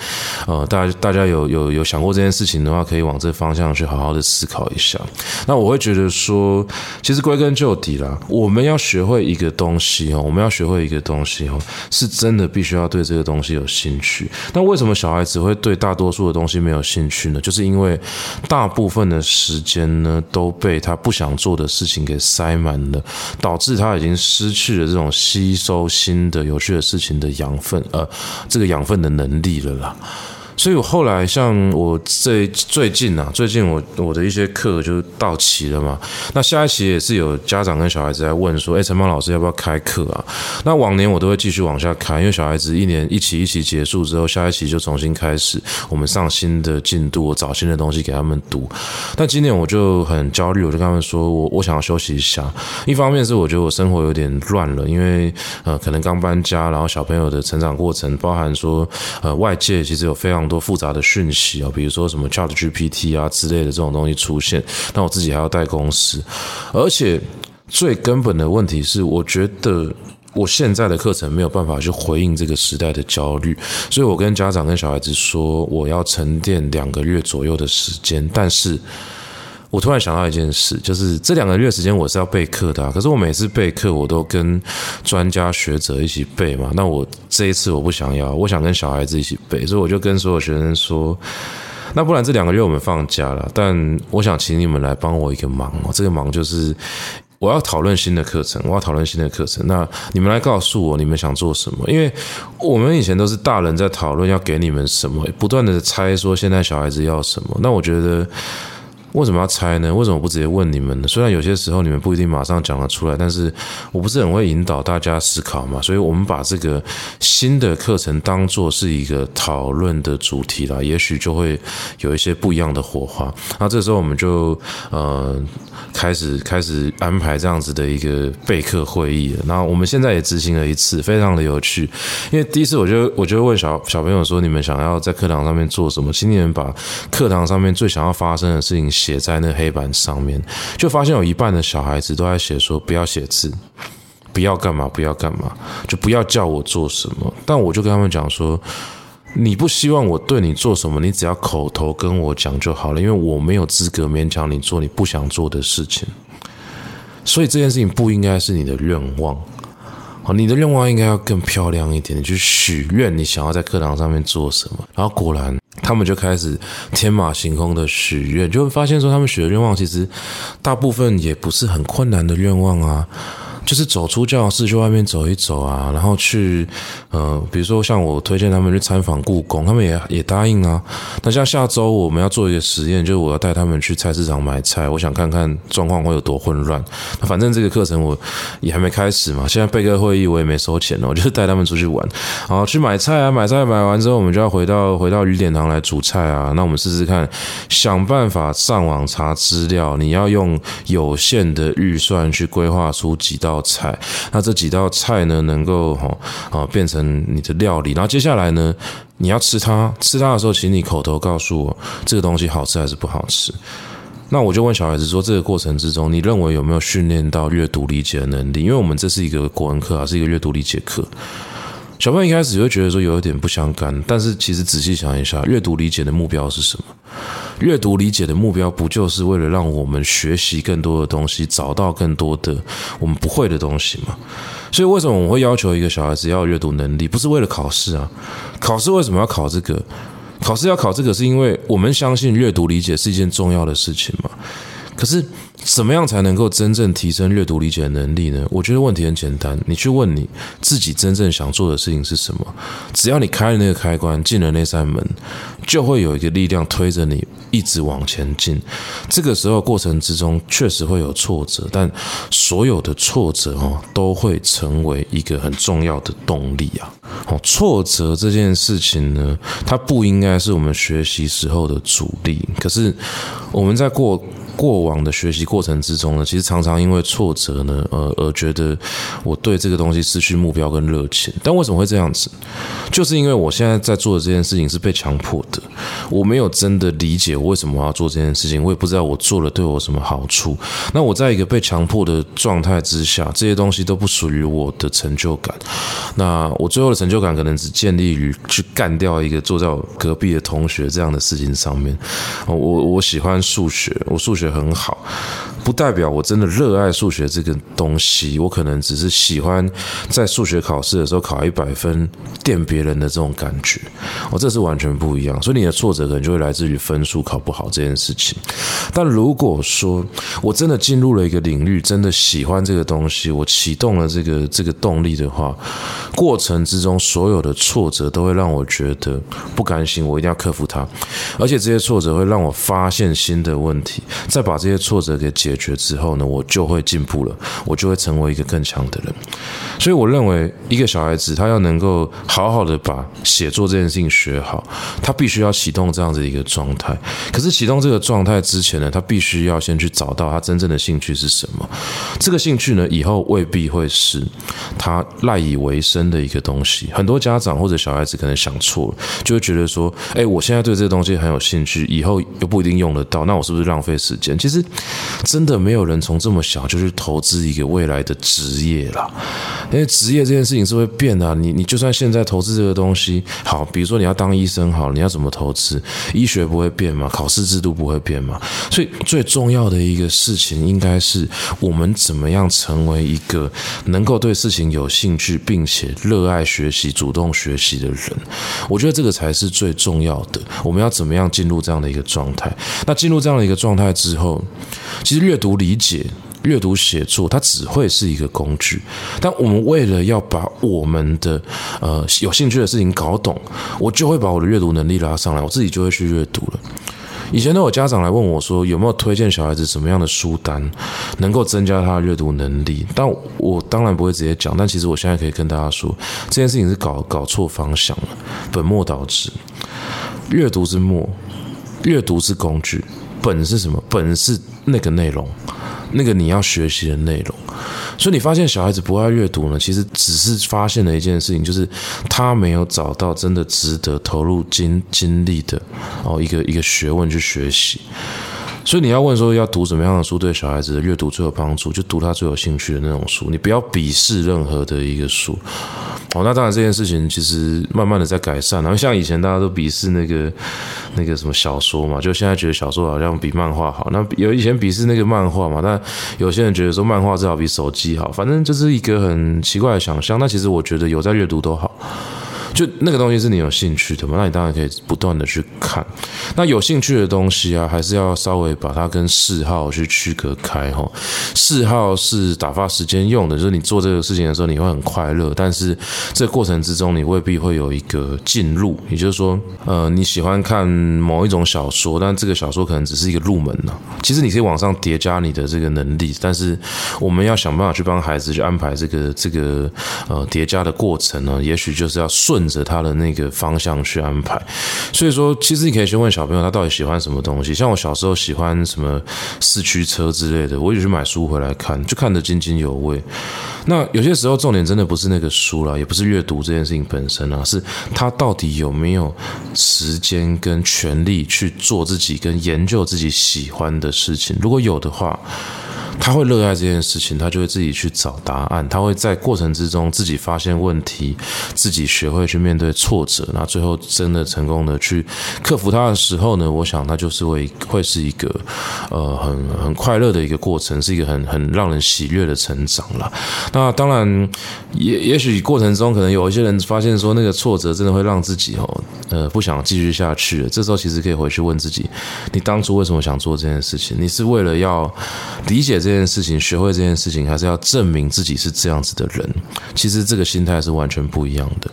呃大家大家有有有想过这件事情的话，可以往这方向去好好的思考一下。那我会觉得说，其实归根究底啦，我们要学会一个东东西哦，我们要学会一个东西哦，是真的必须要对这个东西有兴趣。那为什么小孩子会对大多数的东西没有兴趣呢？就是因为大部分的时间呢都被他不想做的事情给塞满了，导致他已经失去了这种吸收新的有趣的事情的养分，呃，这个养分的能力了啦。所以，我后来像我这最近啊，最近我我的一些课就到期了嘛。那下一期也是有家长跟小孩子在问说：“哎，陈芳老师要不要开课啊？”那往年我都会继续往下开，因为小孩子一年一期一期结束之后，下一期就重新开始，我们上新的进度，我找新的东西给他们读。但今年我就很焦虑，我就跟他们说：“我我想要休息一下。一方面是我觉得我生活有点乱了，因为呃可能刚搬家，然后小朋友的成长过程，包含说呃外界其实有非常。”很多复杂的讯息啊，比如说什么 ChatGPT 啊之类的这种东西出现，那我自己还要带公司，而且最根本的问题是，我觉得我现在的课程没有办法去回应这个时代的焦虑，所以我跟家长跟小孩子说，我要沉淀两个月左右的时间，但是。我突然想到一件事，就是这两个月时间我是要备课的，可是我每次备课我都跟专家学者一起备嘛。那我这一次我不想要，我想跟小孩子一起备，所以我就跟所有学生说，那不然这两个月我们放假了，但我想请你们来帮我一个忙哦。这个忙就是我要讨论新的课程，我要讨论新的课程。那你们来告诉我你们想做什么？因为我们以前都是大人在讨论要给你们什么，不断的猜说现在小孩子要什么。那我觉得。为什么要猜呢？为什么不直接问你们呢？虽然有些时候你们不一定马上讲得出来，但是我不是很会引导大家思考嘛，所以我们把这个新的课程当做是一个讨论的主题啦，也许就会有一些不一样的火花。那这时候我们就呃开始开始安排这样子的一个备课会议了。那我们现在也执行了一次，非常的有趣。因为第一次我就我就问小小朋友说：“你们想要在课堂上面做什么？”请你们把课堂上面最想要发生的事情。写在那黑板上面，就发现有一半的小孩子都在写说不要写字，不要干嘛，不要干嘛，就不要叫我做什么。但我就跟他们讲说，你不希望我对你做什么，你只要口头跟我讲就好了，因为我没有资格勉强你做你不想做的事情。所以这件事情不应该是你的愿望，好，你的愿望应该要更漂亮一点，你去许愿你想要在课堂上面做什么。然后果然。他们就开始天马行空的许愿，就会发现说，他们许的愿望其实大部分也不是很困难的愿望啊。就是走出教室去外面走一走啊，然后去，呃，比如说像我推荐他们去参访故宫，他们也也答应啊。那像下周我们要做一个实验，就是我要带他们去菜市场买菜，我想看看状况会有多混乱。反正这个课程我也还没开始嘛，现在备课会议我也没收钱哦，我就是带他们出去玩，然后去买菜啊，买菜买完之后，我们就要回到回到雨点堂来煮菜啊。那我们试试看，想办法上网查资料，你要用有限的预算去规划出几道。道菜，那这几道菜呢，能够哈啊变成你的料理。然后接下来呢，你要吃它，吃它的时候，请你口头告诉我这个东西好吃还是不好吃。那我就问小孩子说，这个过程之中，你认为有没有训练到阅读理解的能力？因为我们这是一个国文课啊，是一个阅读理解课。小朋友一开始就会觉得说有一点不相干，但是其实仔细想一下，阅读理解的目标是什么？阅读理解的目标不就是为了让我们学习更多的东西，找到更多的我们不会的东西吗？所以为什么我会要求一个小孩子要阅读能力？不是为了考试啊，考试为什么要考这个？考试要考这个是因为我们相信阅读理解是一件重要的事情嘛。可是，怎么样才能够真正提升阅读理解的能力呢？我觉得问题很简单，你去问你自己真正想做的事情是什么。只要你开了那个开关，进了那扇门，就会有一个力量推着你一直往前进。这个时候过程之中确实会有挫折，但所有的挫折哦，都会成为一个很重要的动力啊。哦，挫折这件事情呢，它不应该是我们学习时候的阻力。可是我们在过。过往的学习过程之中呢，其实常常因为挫折呢，呃，而觉得我对这个东西失去目标跟热情。但为什么会这样子？就是因为我现在在做的这件事情是被强迫的，我没有真的理解我为什么要做这件事情，我也不知道我做了对我什么好处。那我在一个被强迫的状态之下，这些东西都不属于我的成就感。那我最后的成就感可能只建立于去干掉一个坐在我隔壁的同学这样的事情上面。我我喜欢数学，我数学。学很好。不代表我真的热爱数学这个东西，我可能只是喜欢在数学考试的时候考一百分电别人的这种感觉，哦，这是完全不一样。所以你的挫折可能就会来自于分数考不好这件事情。但如果说我真的进入了一个领域，真的喜欢这个东西，我启动了这个这个动力的话，过程之中所有的挫折都会让我觉得不甘心，我一定要克服它，而且这些挫折会让我发现新的问题，再把这些挫折给解解决之后呢，我就会进步了，我就会成为一个更强的人。所以我认为，一个小孩子他要能够好好的把写作这件事情学好，他必须要启动这样子一个状态。可是启动这个状态之前呢，他必须要先去找到他真正的兴趣是什么。这个兴趣呢，以后未必会是他赖以为生的一个东西。很多家长或者小孩子可能想错了，就会觉得说：“哎，我现在对这个东西很有兴趣，以后又不一定用得到，那我是不是浪费时间？”其实真的没有人从这么小就去投资一个未来的职业了，因为职业这件事情是会变的。你你就算现在投资这个东西，好，比如说你要当医生，好，你要怎么投资？医学不会变嘛，考试制度不会变嘛，所以最重要的一个事情，应该是我们怎么样成为一个能够对事情有兴趣，并且热爱学习、主动学习的人。我觉得这个才是最重要的。我们要怎么样进入这样的一个状态？那进入这样的一个状态之后，其实阅读理解、阅读写作，它只会是一个工具。但我们为了要把我们的呃有兴趣的事情搞懂，我就会把我的阅读能力拉上来，我自己就会去阅读了。以前都有家长来问我说，有没有推荐小孩子什么样的书单，能够增加他的阅读能力？但我当然不会直接讲。但其实我现在可以跟大家说，这件事情是搞搞错方向了，本末倒置。阅读是末，阅读是工具。本是什么？本是那个内容，那个你要学习的内容。所以你发现小孩子不爱阅读呢，其实只是发现了一件事情，就是他没有找到真的值得投入精精力的哦一个一个学问去学习。所以你要问说要读什么样的书对小孩子的阅读最有帮助，就读他最有兴趣的那种书。你不要鄙视任何的一个书。哦，那当然这件事情其实慢慢的在改善，然后像以前大家都鄙视那个那个什么小说嘛，就现在觉得小说好像比漫画好。那有以前鄙视那个漫画嘛，但有些人觉得说漫画至少比手机好，反正就是一个很奇怪的想象。那其实我觉得有在阅读都好。就那个东西是你有兴趣的嘛？那你当然可以不断的去看。那有兴趣的东西啊，还是要稍微把它跟嗜好去区隔开哈。嗜好是打发时间用的，就是你做这个事情的时候你会很快乐，但是这个过程之中你未必会有一个进入。也就是说，呃，你喜欢看某一种小说，但这个小说可能只是一个入门呢。其实你可以往上叠加你的这个能力，但是我们要想办法去帮孩子去安排这个这个呃叠加的过程呢，也许就是要顺。着他的那个方向去安排，所以说，其实你可以去问小朋友，他到底喜欢什么东西。像我小时候喜欢什么四驱车之类的，我就去买书回来看，就看得津津有味。那有些时候，重点真的不是那个书啦，也不是阅读这件事情本身啊，是他到底有没有时间跟权力去做自己跟研究自己喜欢的事情。如果有的话。他会热爱这件事情，他就会自己去找答案，他会在过程之中自己发现问题，自己学会去去面对挫折，那最后真的成功的去克服它的时候呢，我想它就是会会是一个呃很很快乐的一个过程，是一个很很让人喜悦的成长了。那当然也也许过程中可能有一些人发现说那个挫折真的会让自己哦呃不想继续下去了，这时候其实可以回去问自己，你当初为什么想做这件事情？你是为了要理解这件事情，学会这件事情，还是要证明自己是这样子的人。其实这个心态是完全不一样的。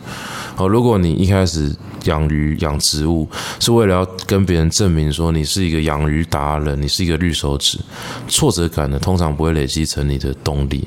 好，如果你一开始养鱼、养植物是为了要跟别人证明说你是一个养鱼达人，你是一个绿手指，挫折感呢通常不会累积成你的动力。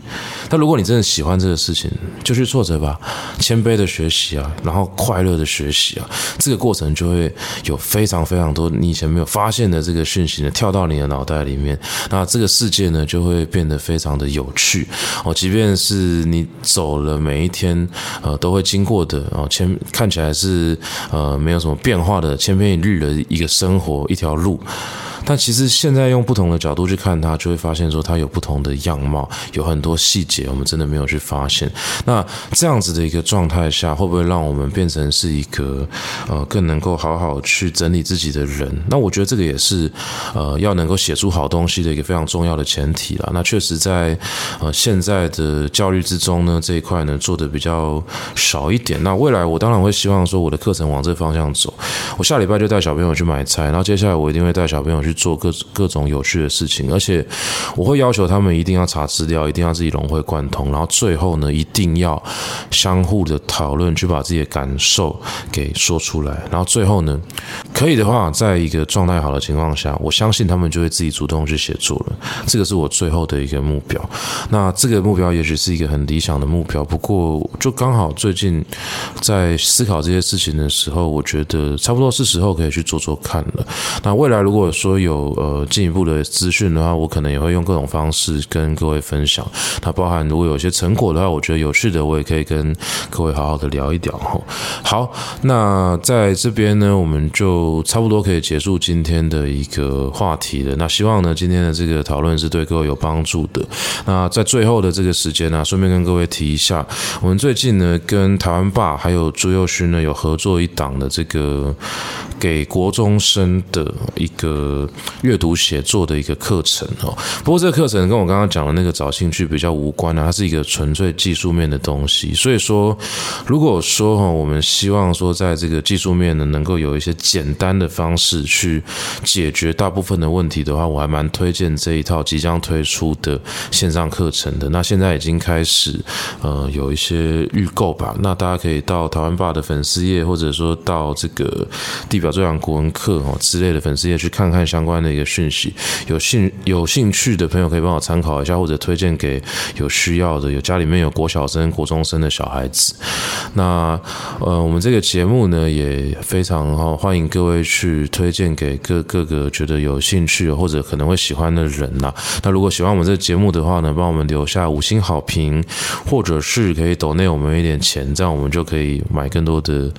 但如果你真的喜欢这个事情，就去挫折吧，谦卑的学习啊，然后快乐的学习啊，这个过程就会有非常非常多你以前没有发现的这个讯息呢跳到你的脑袋里面，那这个世界呢就会变得非常的有趣哦。即便是你走了每一天，呃，都会经过的哦。前看起来是呃没有什么变化的千篇一律的一个生活一条路，但其实现在用不同的角度去看它，就会发现说它有不同的样貌，有很多细节我们真的没有去发现。那这样子的一个状态下，会不会让我们变成是一个呃更能够好好去整理自己的人？那我觉得这个也是呃要能够写出好东西的一个非常重要的前提啦。那确实在呃现在的教育之中呢，这一块呢做的比较少一点。那未来我当然会希望说我的课程往这方向走。我下礼拜就带小朋友去买菜，然后接下来我一定会带小朋友去做各各种有趣的事情，而且我会要求他们一定要查资料，一定要自己融会贯通，然后最后呢，一定要相互的讨论，去把自己的感受给说出来，然后最后呢，可以的话，在一个状态好的情况下，我相信他们就会自己主动去写作了。这个是我最后的一个目标。那这个目标也许是一个很理想的目标，不过就刚好最近在思考这些事情的时候，我觉得差不多是时候可以去做做看了。那未来如果说有呃进一步的资讯的话，我可能也会用各种方式跟各位分享。它包含如果有些成果的话，我觉得有趣的，我也可以跟各位好好的聊一聊。好，那在这边呢，我们就差不多可以结束今天的一个话题了。那希望呢，今天的这个讨论是对各位有帮助的。那在最后的这个时间呢，顺便跟各位提一下，我们最近呢跟台湾爸还有朱佑勋呢有合作一档的这个给国中生的一个阅读写作的一个课程哦。不过这个课程跟我刚刚讲的那个找兴趣比较无关啊，它是一个纯粹技术面的东西。所以说，如果说哈，我们希望说在这个技术面呢，能够有一些简单的方式去解决大部分的问题的话，我还蛮推荐这一套即将推出的线上课程的。那现在已经开始呃有一些预购吧，那大家可以到台湾爸的粉丝页，或者说到这个地表最强国文课哦之类的粉丝页去看看相关的一个讯息。有兴有兴趣的朋友可以帮我参考一下，或者推荐给有需要的，有家里面有国小生、国中生的小孩子。那呃，我们这个节目呢也非常好，欢迎各位去推荐给各各个觉得有兴趣或者可能会喜欢的人呐。那如果喜欢我们这个节目的话呢，帮我们留下五星好评，或者是可以抖内我们一点钱，这样我们就可以买更多的。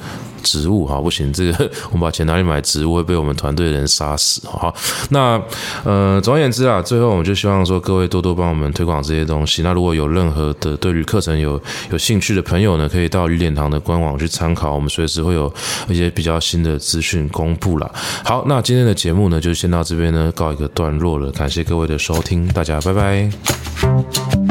植物哈，不行，这个 *laughs* 我们把钱拿去买植物会被我们团队的人杀死。好，那呃，总而言之啊，最后我们就希望说各位多多帮我们推广这些东西。那如果有任何的对于课程有有兴趣的朋友呢，可以到与点堂的官网去参考，我们随时会有一些比较新的资讯公布了。好，那今天的节目呢，就先到这边呢，告一个段落了。感谢各位的收听，大家拜拜。